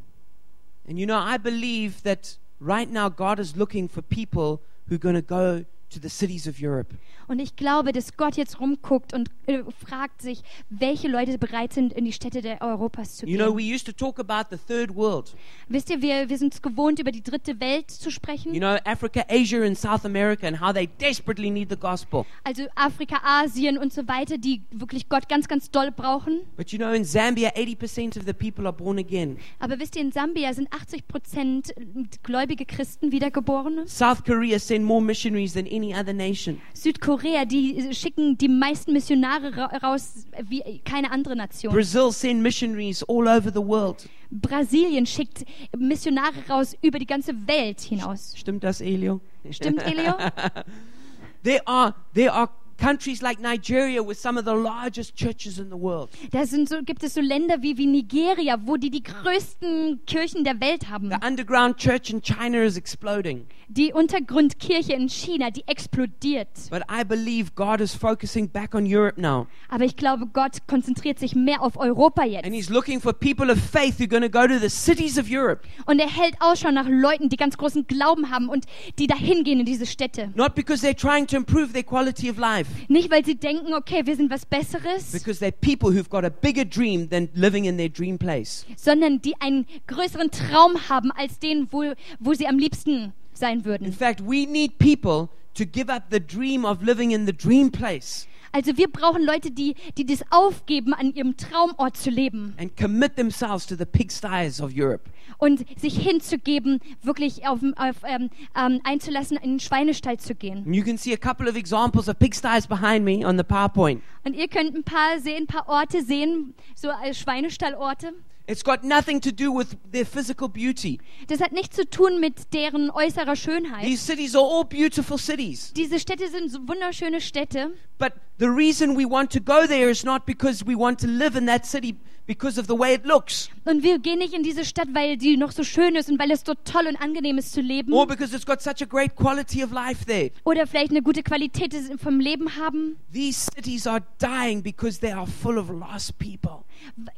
S1: And you know, I believe that right now God is looking for people who are going to go to the cities of Europe.
S2: Und ich glaube, dass Gott jetzt rumguckt und äh, fragt sich, welche Leute bereit sind, in die Städte der Europas zu
S1: You know, we
S2: gehen.
S1: used to talk about the third world.
S2: Wisst ihr, wir, wir sind es gewohnt, über die dritte Welt zu sprechen.
S1: You know, Africa, Asia, and South America, and how they desperately need the gospel.
S2: Also Afrika, Asien und so weiter, die wirklich Gott ganz, ganz doll brauchen.
S1: But you know, in Zambia, 80% of the people are born again.
S2: Aber wisst ihr, in Sambia sind 80 Prozent gläubige Christen Wiedergeborene.
S1: South Korea send more missionaries than any other nation.
S2: Südkorea, die schicken die meisten Missionare ra raus wie keine andere Nation.
S1: Brazil send missionaries all over the world.
S2: Brasilien schickt Missionare raus über die ganze Welt hinaus.
S1: Stimmt das, Elio?
S2: Stimmt, Elio? <laughs>
S1: There are there are countries like Nigeria with some of the largest churches in the world.
S2: Da sind so, gibt es so Länder wie, wie Nigeria, wo die die größten Kirchen der Welt haben.
S1: The underground church in China is exploding.
S2: Die Untergrundkirche in China, die explodiert.
S1: But I believe God is focusing back on Europe now.
S2: Aber ich glaube, Gott konzentriert sich mehr auf Europa
S1: And
S2: jetzt.
S1: He's looking for people of faith who are going to go to the cities of Europe.
S2: Und er hält Ausschau nach Leuten, die ganz großen Glauben haben und die dahin gehen in diese Städte.
S1: Not because they're trying to improve their quality of life,
S2: Nicht, weil sie denken, okay, wir sind was Besseres,
S1: because they're people who've got a bigger dream than living in their dream place.
S2: sondern die einen größeren Traum haben als den, wo, wo sie am liebsten sein
S1: In
S2: würden.
S1: fact, we need people to give up the dream of living in the dream place
S2: Also wir brauchen Leute, die, die das aufgeben, an ihrem Traumort zu leben
S1: and commit themselves to the pigsties of Europe.
S2: und sich hinzugeben, wirklich auf, auf, ähm, ähm, einzulassen, in den Schweinestall zu gehen.
S1: And you can see a couple of examples of pigsties behind me on the PowerPoint.
S2: Und ihr könnt ein paar sehen, ein paar Orte sehen, so als Schweinestallorte.
S1: It's got nothing to do with their physical beauty.
S2: Das hat nichts zu tun mit deren äußerer Schönheit.
S1: These cities are all beautiful cities.
S2: Diese Städte sind so wunderschöne Städte.
S1: But the reason we want to go there is not because we want to live in that city because of the way it looks
S2: Und wir gehen nicht in diese Stadt, weil die noch so schön ist und weil es dort toll und angenehm ist zu leben.
S1: or because it's got such a great quality of life there.
S2: Oder vielleicht eine gute Qualität vom Leben haben.
S1: These cities are dying because they are full of lost people.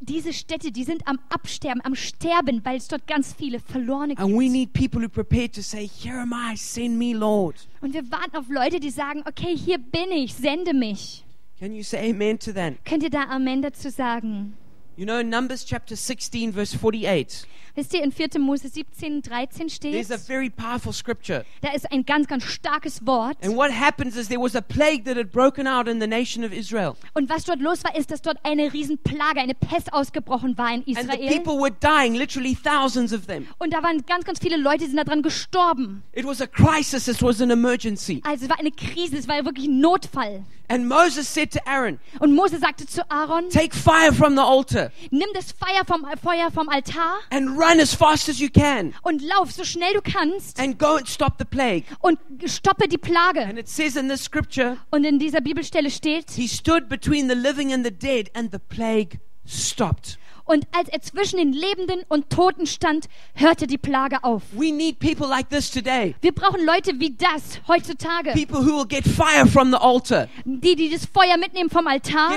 S2: Diese Städte, die sind am Absterben, am Sterben, weil es dort ganz viele Verlorene
S1: And we
S2: gibt.
S1: need people who are prepared to say, Here am I, send me, Lord.
S2: Und wir warten auf Leute, die sagen, okay, hier bin ich, sende mich.
S1: Can you say amen to that?
S2: Könnt ihr da Amen dazu sagen?
S1: You know, in Numbers chapter 16, verse 48,
S2: Wisst ihr, in 4. Mose 17, 13 steht,
S1: there's a very powerful scripture.
S2: da ist ein ganz, ganz starkes Wort.
S1: And what happens is there was a plague that had broken out in the nation of Israel.
S2: Und was dort los war, ist, dass dort eine Riesenplage, eine Pest ausgebrochen war in
S1: And the
S2: Israel.
S1: people were dying, literally thousands of them.
S2: Und da waren ganz, ganz viele Leute, die sind daran gestorben.
S1: It was a crisis, it was an emergency.
S2: Also es war eine Krise, es war wirklich ein Notfall.
S1: And Moses said to Aaron,
S2: Und Mose sagte zu Aaron,
S1: Take fire from the altar
S2: nimm das Feuer vom, Feuer vom Altar
S1: and run as fast as you can
S2: und lauf so schnell du kannst
S1: and go and stop the plague.
S2: und stoppe die Plage.
S1: And it says in this scripture,
S2: Und in dieser Bibelstelle steht,
S1: he stood between the living and the dead, and the plague stopped.
S2: und als er zwischen den Lebenden und Toten stand, hörte die Plage auf.
S1: We need people like this today.
S2: Wir brauchen Leute wie das heutzutage,
S1: People who will get fire from the altar,
S2: die, die das Feuer mitnehmen vom Altar,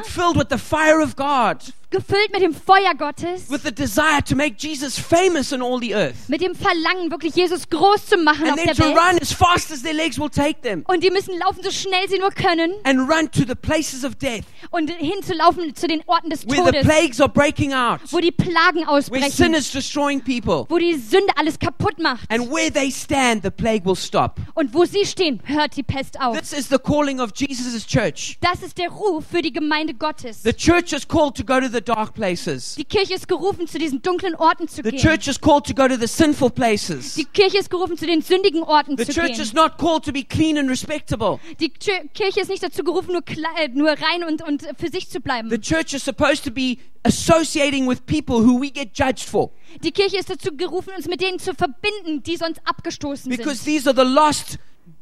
S1: the
S2: gefüllt mit dem Feuer Gottes,
S1: with the desire to make Jesus famous in all the earth,
S2: mit dem Verlangen, wirklich Jesus groß zu machen
S1: and
S2: auf der
S1: to
S2: Welt.
S1: run as fast as their legs will take them,
S2: Und die müssen laufen, so schnell sie nur können,
S1: and run to the places of death
S2: und hinzulaufen zu den Orten des
S1: where the
S2: Todes,
S1: plagues are breaking out,
S2: wo die Plagen
S1: where
S2: ausbrechen,
S1: sin is destroying people,
S2: wo die Sünde alles kaputt macht.
S1: and where they stand, the plague will stop.
S2: Und wo sie stehen, hört die Pest auf.
S1: This is the calling of Jesus' church.
S2: Das ist der Ruf für die Gemeinde Gottes.
S1: The church is called to go to the dark places.
S2: Die Kirche ist gerufen, zu diesen dunklen Orten zu
S1: The
S2: gehen.
S1: church is called to go to the sinful places.
S2: Die Kirche ist gerufen, zu den sündigen Orten
S1: The
S2: zu
S1: church
S2: gehen.
S1: is not called to be clean and respectable.
S2: Die Tür- Kirche ist nicht dazu gerufen, nur, kle- äh, nur rein und, und für sich zu bleiben.
S1: The church is supposed to be associating with people who we get judged for
S2: Die Kirche ist dazu gerufen, uns mit denen zu verbinden, die sonst abgestoßen
S1: because
S2: sind.
S1: these are the lost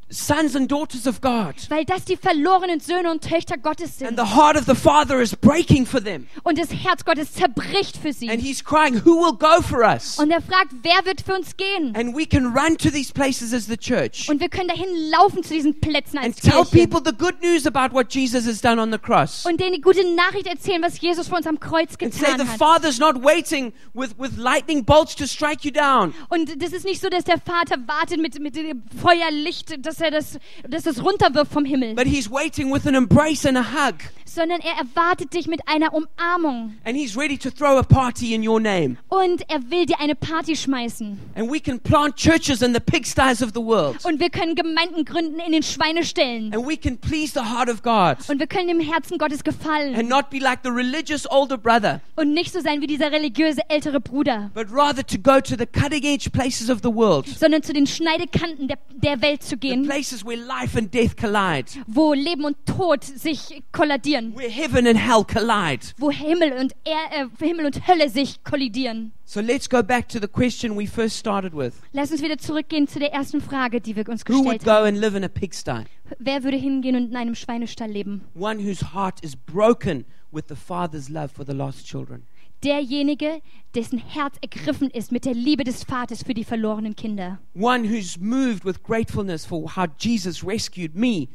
S1: sons and daughters of God.
S2: Weil das die verlorenen Söhne und Töchter Gottes
S1: And
S2: sind.
S1: the heart of the Father is breaking for them.
S2: Und das Herz Gottes zerbricht für
S1: And
S2: sie.
S1: He's crying, Who will go for us?
S2: Und er fragt, wer wird für uns gehen?
S1: And we can run to these places as the church
S2: Und wir können dahin laufen zu diesen Plätzen
S1: and
S2: als
S1: tell
S2: Kirche.
S1: people the good news about what Jesus has done on the cross.
S2: Und denen die gute Nachricht erzählen, was Jesus für uns am Kreuz
S1: And say
S2: getan
S1: the
S2: hat.
S1: Father's not waiting with, with lightning bolts to strike you down.
S2: Und das ist nicht so, dass der Vater wartet mit, mit dem Feuerlicht, dass er das, dass das runterwirft vom Himmel,
S1: But He's waiting with an embrace and a hug.
S2: Sondern er erwartet dich mit einer Umarmung.
S1: And He's ready to throw a party in your name.
S2: Und er will dir eine Party schmeißen.
S1: And we can plant churches in the pigsties of the world.
S2: Und wir können Gemeinden gründen in den Schweineställen.
S1: And we can please the heart of God.
S2: Und wir können dem Herzen Gottes gefallen.
S1: And not be like the religious older brother,
S2: Und nicht so sein wie dieser religiöse ältere Bruder,
S1: but rather to go to the cutting edge places of the world.
S2: sondern zu den Schneidekanten der, der Welt zu
S1: The
S2: gehen,
S1: places where life and death collide.
S2: wo Leben und Tod sich kolladieren.
S1: Where heaven and hell collide.
S2: Wo Himmel und, er, äh, Himmel und Hölle sich kollidieren.
S1: So let's go back to the question we first started with.
S2: Lass uns wieder zurückgehen zu der ersten Frage, die wir uns
S1: Who would
S2: gestellt
S1: go
S2: haben.
S1: and live in a pigsty?
S2: Wer würde hingehen und in einem Schweinestall leben?
S1: One whose heart is broken with the Father's love for the lost children.
S2: Derjenige, dessen Herz ergriffen ist mit der Liebe des Vaters für die verlorenen Kinder.
S1: One who's moved with gratefulness for how Jesus rescued me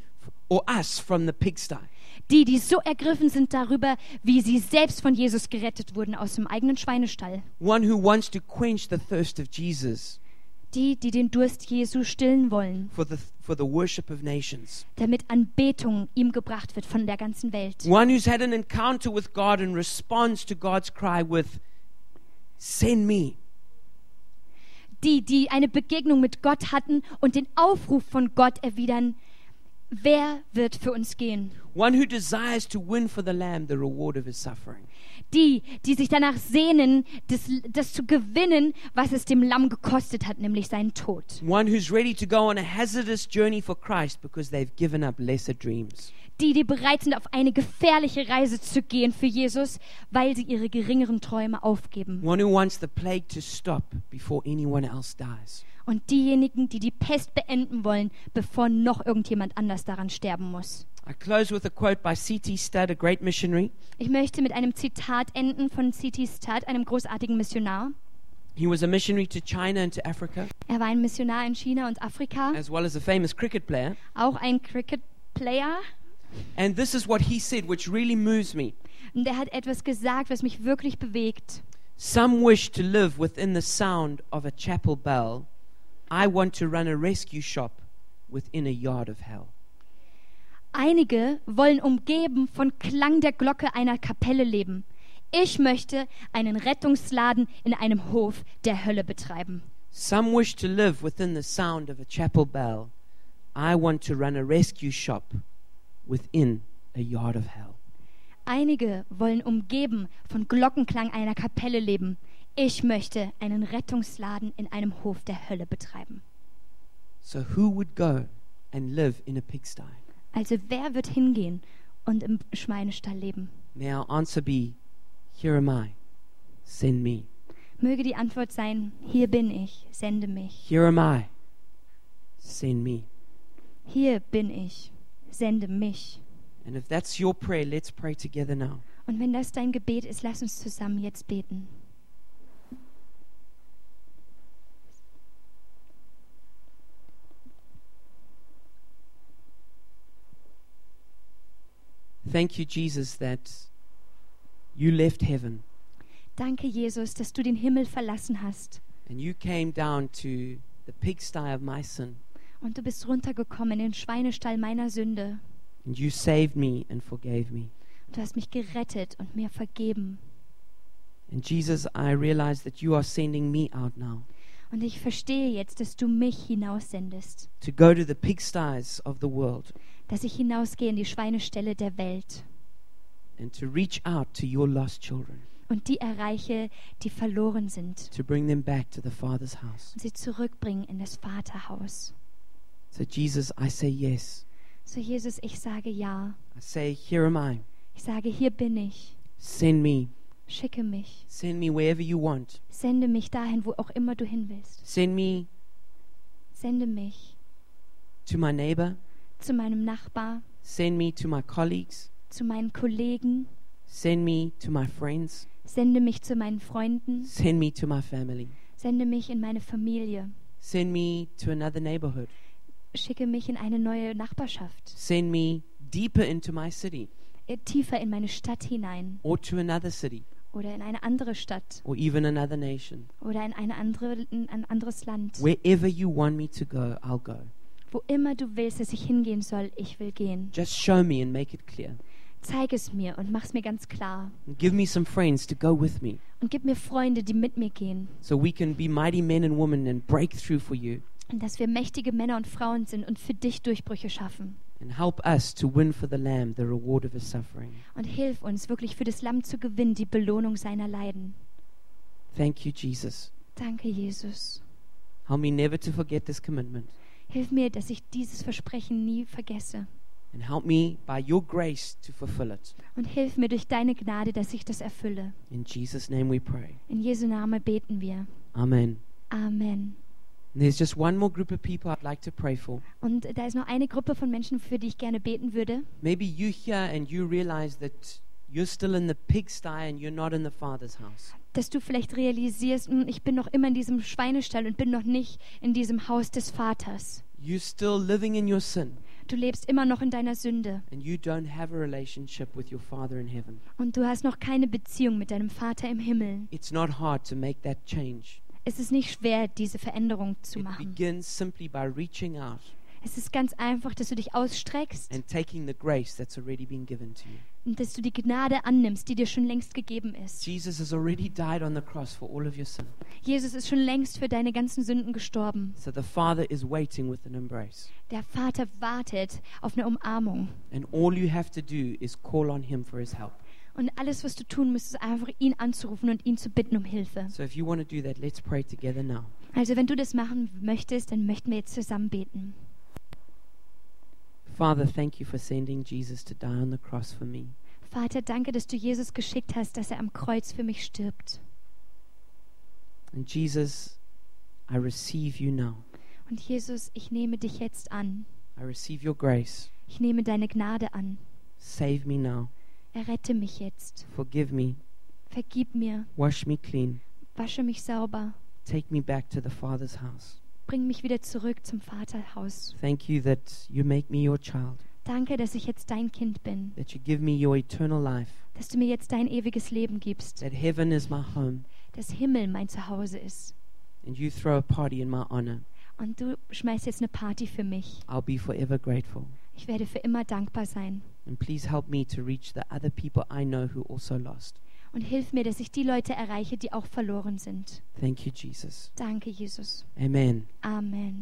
S1: or us from the pigsty.
S2: Die, die so ergriffen sind darüber, wie sie selbst von Jesus gerettet wurden aus dem eigenen Schweinestall.
S1: One who wants to quench the thirst of Jesus
S2: Die, die den Durst Jesu stillen wollen,
S1: for the, for the worship of nations.
S2: damit Anbetung ihm gebracht wird von der ganzen Welt.
S1: One who's had an encounter with God and responds to God's cry with, Send me.
S2: Die, die eine Begegnung mit Gott hatten und den Aufruf von Gott erwidern, wer wird für uns gehen?
S1: One who desires to win for the Lamb the reward of his suffering.
S2: Die, die sich danach sehnen, das, das zu gewinnen, was es dem Lamm gekostet hat, nämlich seinen Tod.
S1: One who's ready to go on a hazardous journey for Christ because they've given up lesser dreams.
S2: Die, die bereit sind, auf eine gefährliche Reise zu gehen für Jesus, weil sie ihre geringeren Träume aufgeben.
S1: One who wants the plague to stop before anyone else dies.
S2: Und diejenigen, die die Pest beenden wollen, bevor noch irgendjemand anders daran sterben muss.
S1: I close with a quote by C.T. Studd, a great missionary.
S2: Ich möchte mit einem Zitat enden von C.T. Studd, einem großartigen Missionar.
S1: He was a missionary to China and to Africa,
S2: Er war ein Missionar in China und Afrika,
S1: as well as a famous cricket player.
S2: auch ein Cricket-Player.
S1: And this is what he said, which really moves me.
S2: Und er hat etwas gesagt, was mich wirklich bewegt.
S1: Some wish to live within the sound of a chapel bell. I want to run a rescue shop within a yard of hell.
S2: Einige wollen umgeben von Klang der Glocke einer Kapelle leben. Ich möchte einen Rettungsladen in einem Hof der Hölle betreiben.
S1: Some wish to live within the sound of a chapel bell. I want to run a rescue shop within a yard of hell.
S2: Einige wollen umgeben von Glockenklang einer Kapelle leben. Ich möchte einen Rettungsladen in einem Hof der Hölle betreiben.
S1: So, who would go and live in a pigsty?
S2: Also wer wird hingehen und im Schweinestall leben?
S1: May our answer be, Here am I, send me.
S2: Möge die Antwort sein, hier bin ich, sende mich.
S1: Here am I, send me.
S2: Hier bin ich, sende mich.
S1: And if that's your prayer, let's pray together now.
S2: Und wenn das dein Gebet ist, lass uns zusammen jetzt beten.
S1: Thank you, Jesus, that you left heaven
S2: Danke, Jesus, dass du den Himmel verlassen hast.
S1: and you came down to the pigsty of my sin
S2: Und du bist runtergekommen in den Schweinestall meiner Sünde.
S1: and you saved me and forgave me.
S2: Du hast mich gerettet und mir vergeben.
S1: And Jesus, I realize that you are sending me out now
S2: Und ich verstehe jetzt, dass du mich hinaussendest.
S1: to go to the pigsties of the world
S2: Dass ich hinausgehe in die Schweineställe der Welt
S1: and to reach out to your lost children,
S2: und die erreiche, die verloren sind.
S1: to bring them back to the Father's house.
S2: Und sie zurückbringen in das Vaterhaus.
S1: So, Jesus, I say yes.
S2: So, Jesus, ich sage ja.
S1: I say, Here am I.
S2: Ich sage, hier bin ich.
S1: Send me.
S2: Schicke mich.
S1: Send me wherever you want.
S2: Sende mich dahin, wo auch immer du hin willst.
S1: Send me
S2: Sende mich
S1: to my neighbor.
S2: Zu meinem Nachbar,
S1: Send me to my colleagues.
S2: zu meinen Kollegen.
S1: Send me to my friends.
S2: Sende mich zu meinen Freunden.
S1: Send me to my family.
S2: Sende mich in meine Familie.
S1: Send me to another neighborhood.
S2: Schicke mich in eine neue Nachbarschaft.
S1: Send me deeper into my city
S2: äh, Tiefer in meine Stadt hinein.
S1: or to another city
S2: Oder in eine andere Stadt.
S1: or even another nation.
S2: Oder in, eine andere, in ein anderes Land.
S1: Wherever you want me to go, I'll go.
S2: Wo immer du willst, dass ich hingehen soll, ich will gehen.
S1: Just show me and make it clear.
S2: Zeig es mir und mach's mir ganz klar.
S1: And give me some friends to go with me
S2: Und gib mir Freunde, die mit mir gehen.
S1: so we can be mighty men and women and break through for you
S2: Und dass wir mächtige Männer und Frauen sind und für dich Durchbrüche schaffen.
S1: and help us to win for the Lamb the reward of his suffering.
S2: Und hilf uns wirklich für das Lamm zu gewinnen, die Belohnung seiner Leiden.
S1: Thank you, Jesus.
S2: Danke, Jesus.
S1: Help me never to forget this commitment
S2: Hilf mir, dass ich dieses Versprechen nie vergesse.
S1: and help me by your grace to fulfill it.
S2: Und hilf mir durch deine Gnade, dass ich das erfülle.
S1: In Jesus' name we pray.
S2: In Jesu Namen beten wir.
S1: Amen.
S2: Amen.
S1: And there's just one more group of people I'd like to pray for.
S2: Und da ist noch eine Gruppe von Menschen, für die ich gerne beten würde.
S1: Maybe you here and you realize that you're still in the pigsty and you're not in the Father's house.
S2: Dass du vielleicht realisierst, "Hm, ich bin noch immer in diesem Schweinestall und bin noch nicht in diesem Haus des Vaters.
S1: You're still living in your sin
S2: Du lebst immer noch in deiner Sünde
S1: and you don't have a relationship with your Father in heaven.
S2: und du hast noch keine Beziehung mit deinem Vater im Himmel.
S1: It's not hard to make that change.
S2: Es ist nicht schwer, diese Veränderung zu
S1: It
S2: machen.
S1: begins simply by reaching out
S2: Es ist ganz einfach, dass du dich ausstreckst
S1: and taking the grace that's already been given to you.
S2: Und dass du die Gnade annimmst, die dir schon längst gegeben ist.
S1: Jesus has already died on the cross for all of your sin.
S2: Jesus ist schon längst für deine ganzen Sünden gestorben.
S1: So the Father is waiting with an embrace.
S2: Der Vater wartet auf eine Umarmung.
S1: And all you have to do is call on Him for His help.
S2: Und alles, was du tun musst, ist einfach ihn anzurufen und ihn zu bitten um Hilfe.
S1: So if you want to do that, let's pray together now.
S2: Also wenn du das machen möchtest, dann möchten wir jetzt zusammen beten.
S1: Father, thank you for sending Jesus to die on the cross for me.
S2: Vater, danke, dass du Jesus geschickt hast, dass er am Kreuz für mich stirbt.
S1: And Jesus, I receive you now.
S2: Und Jesus, ich nehme dich jetzt an.
S1: I receive your grace.
S2: Ich nehme deine Gnade an.
S1: Save me now.
S2: Errette mich jetzt.
S1: Forgive me.
S2: Vergib mir.
S1: Wash me clean.
S2: Wasche mich sauber.
S1: Take me back to the Father's house.
S2: Bring mich wieder zurück zum Vaterhaus.
S1: Thank you that you make me your child,
S2: Danke, dass ich jetzt dein Kind bin.
S1: that you give me your eternal life,
S2: Dass du mir jetzt dein ewiges Leben gibst.
S1: that heaven is my home,
S2: Dass Himmel mein Zuhause ist.
S1: and you throw a party in my honor.
S2: Und du schmeißt jetzt eine Party für mich.
S1: I'll be forever grateful.
S2: Ich werde für immer dankbar sein.
S1: And please help me to reach the other people I know who also lost.
S2: Und hilf mir, dass ich die Leute erreiche, die auch verloren sind.
S1: Thank you, Jesus.
S2: Danke, Jesus.
S1: Amen.
S2: Amen.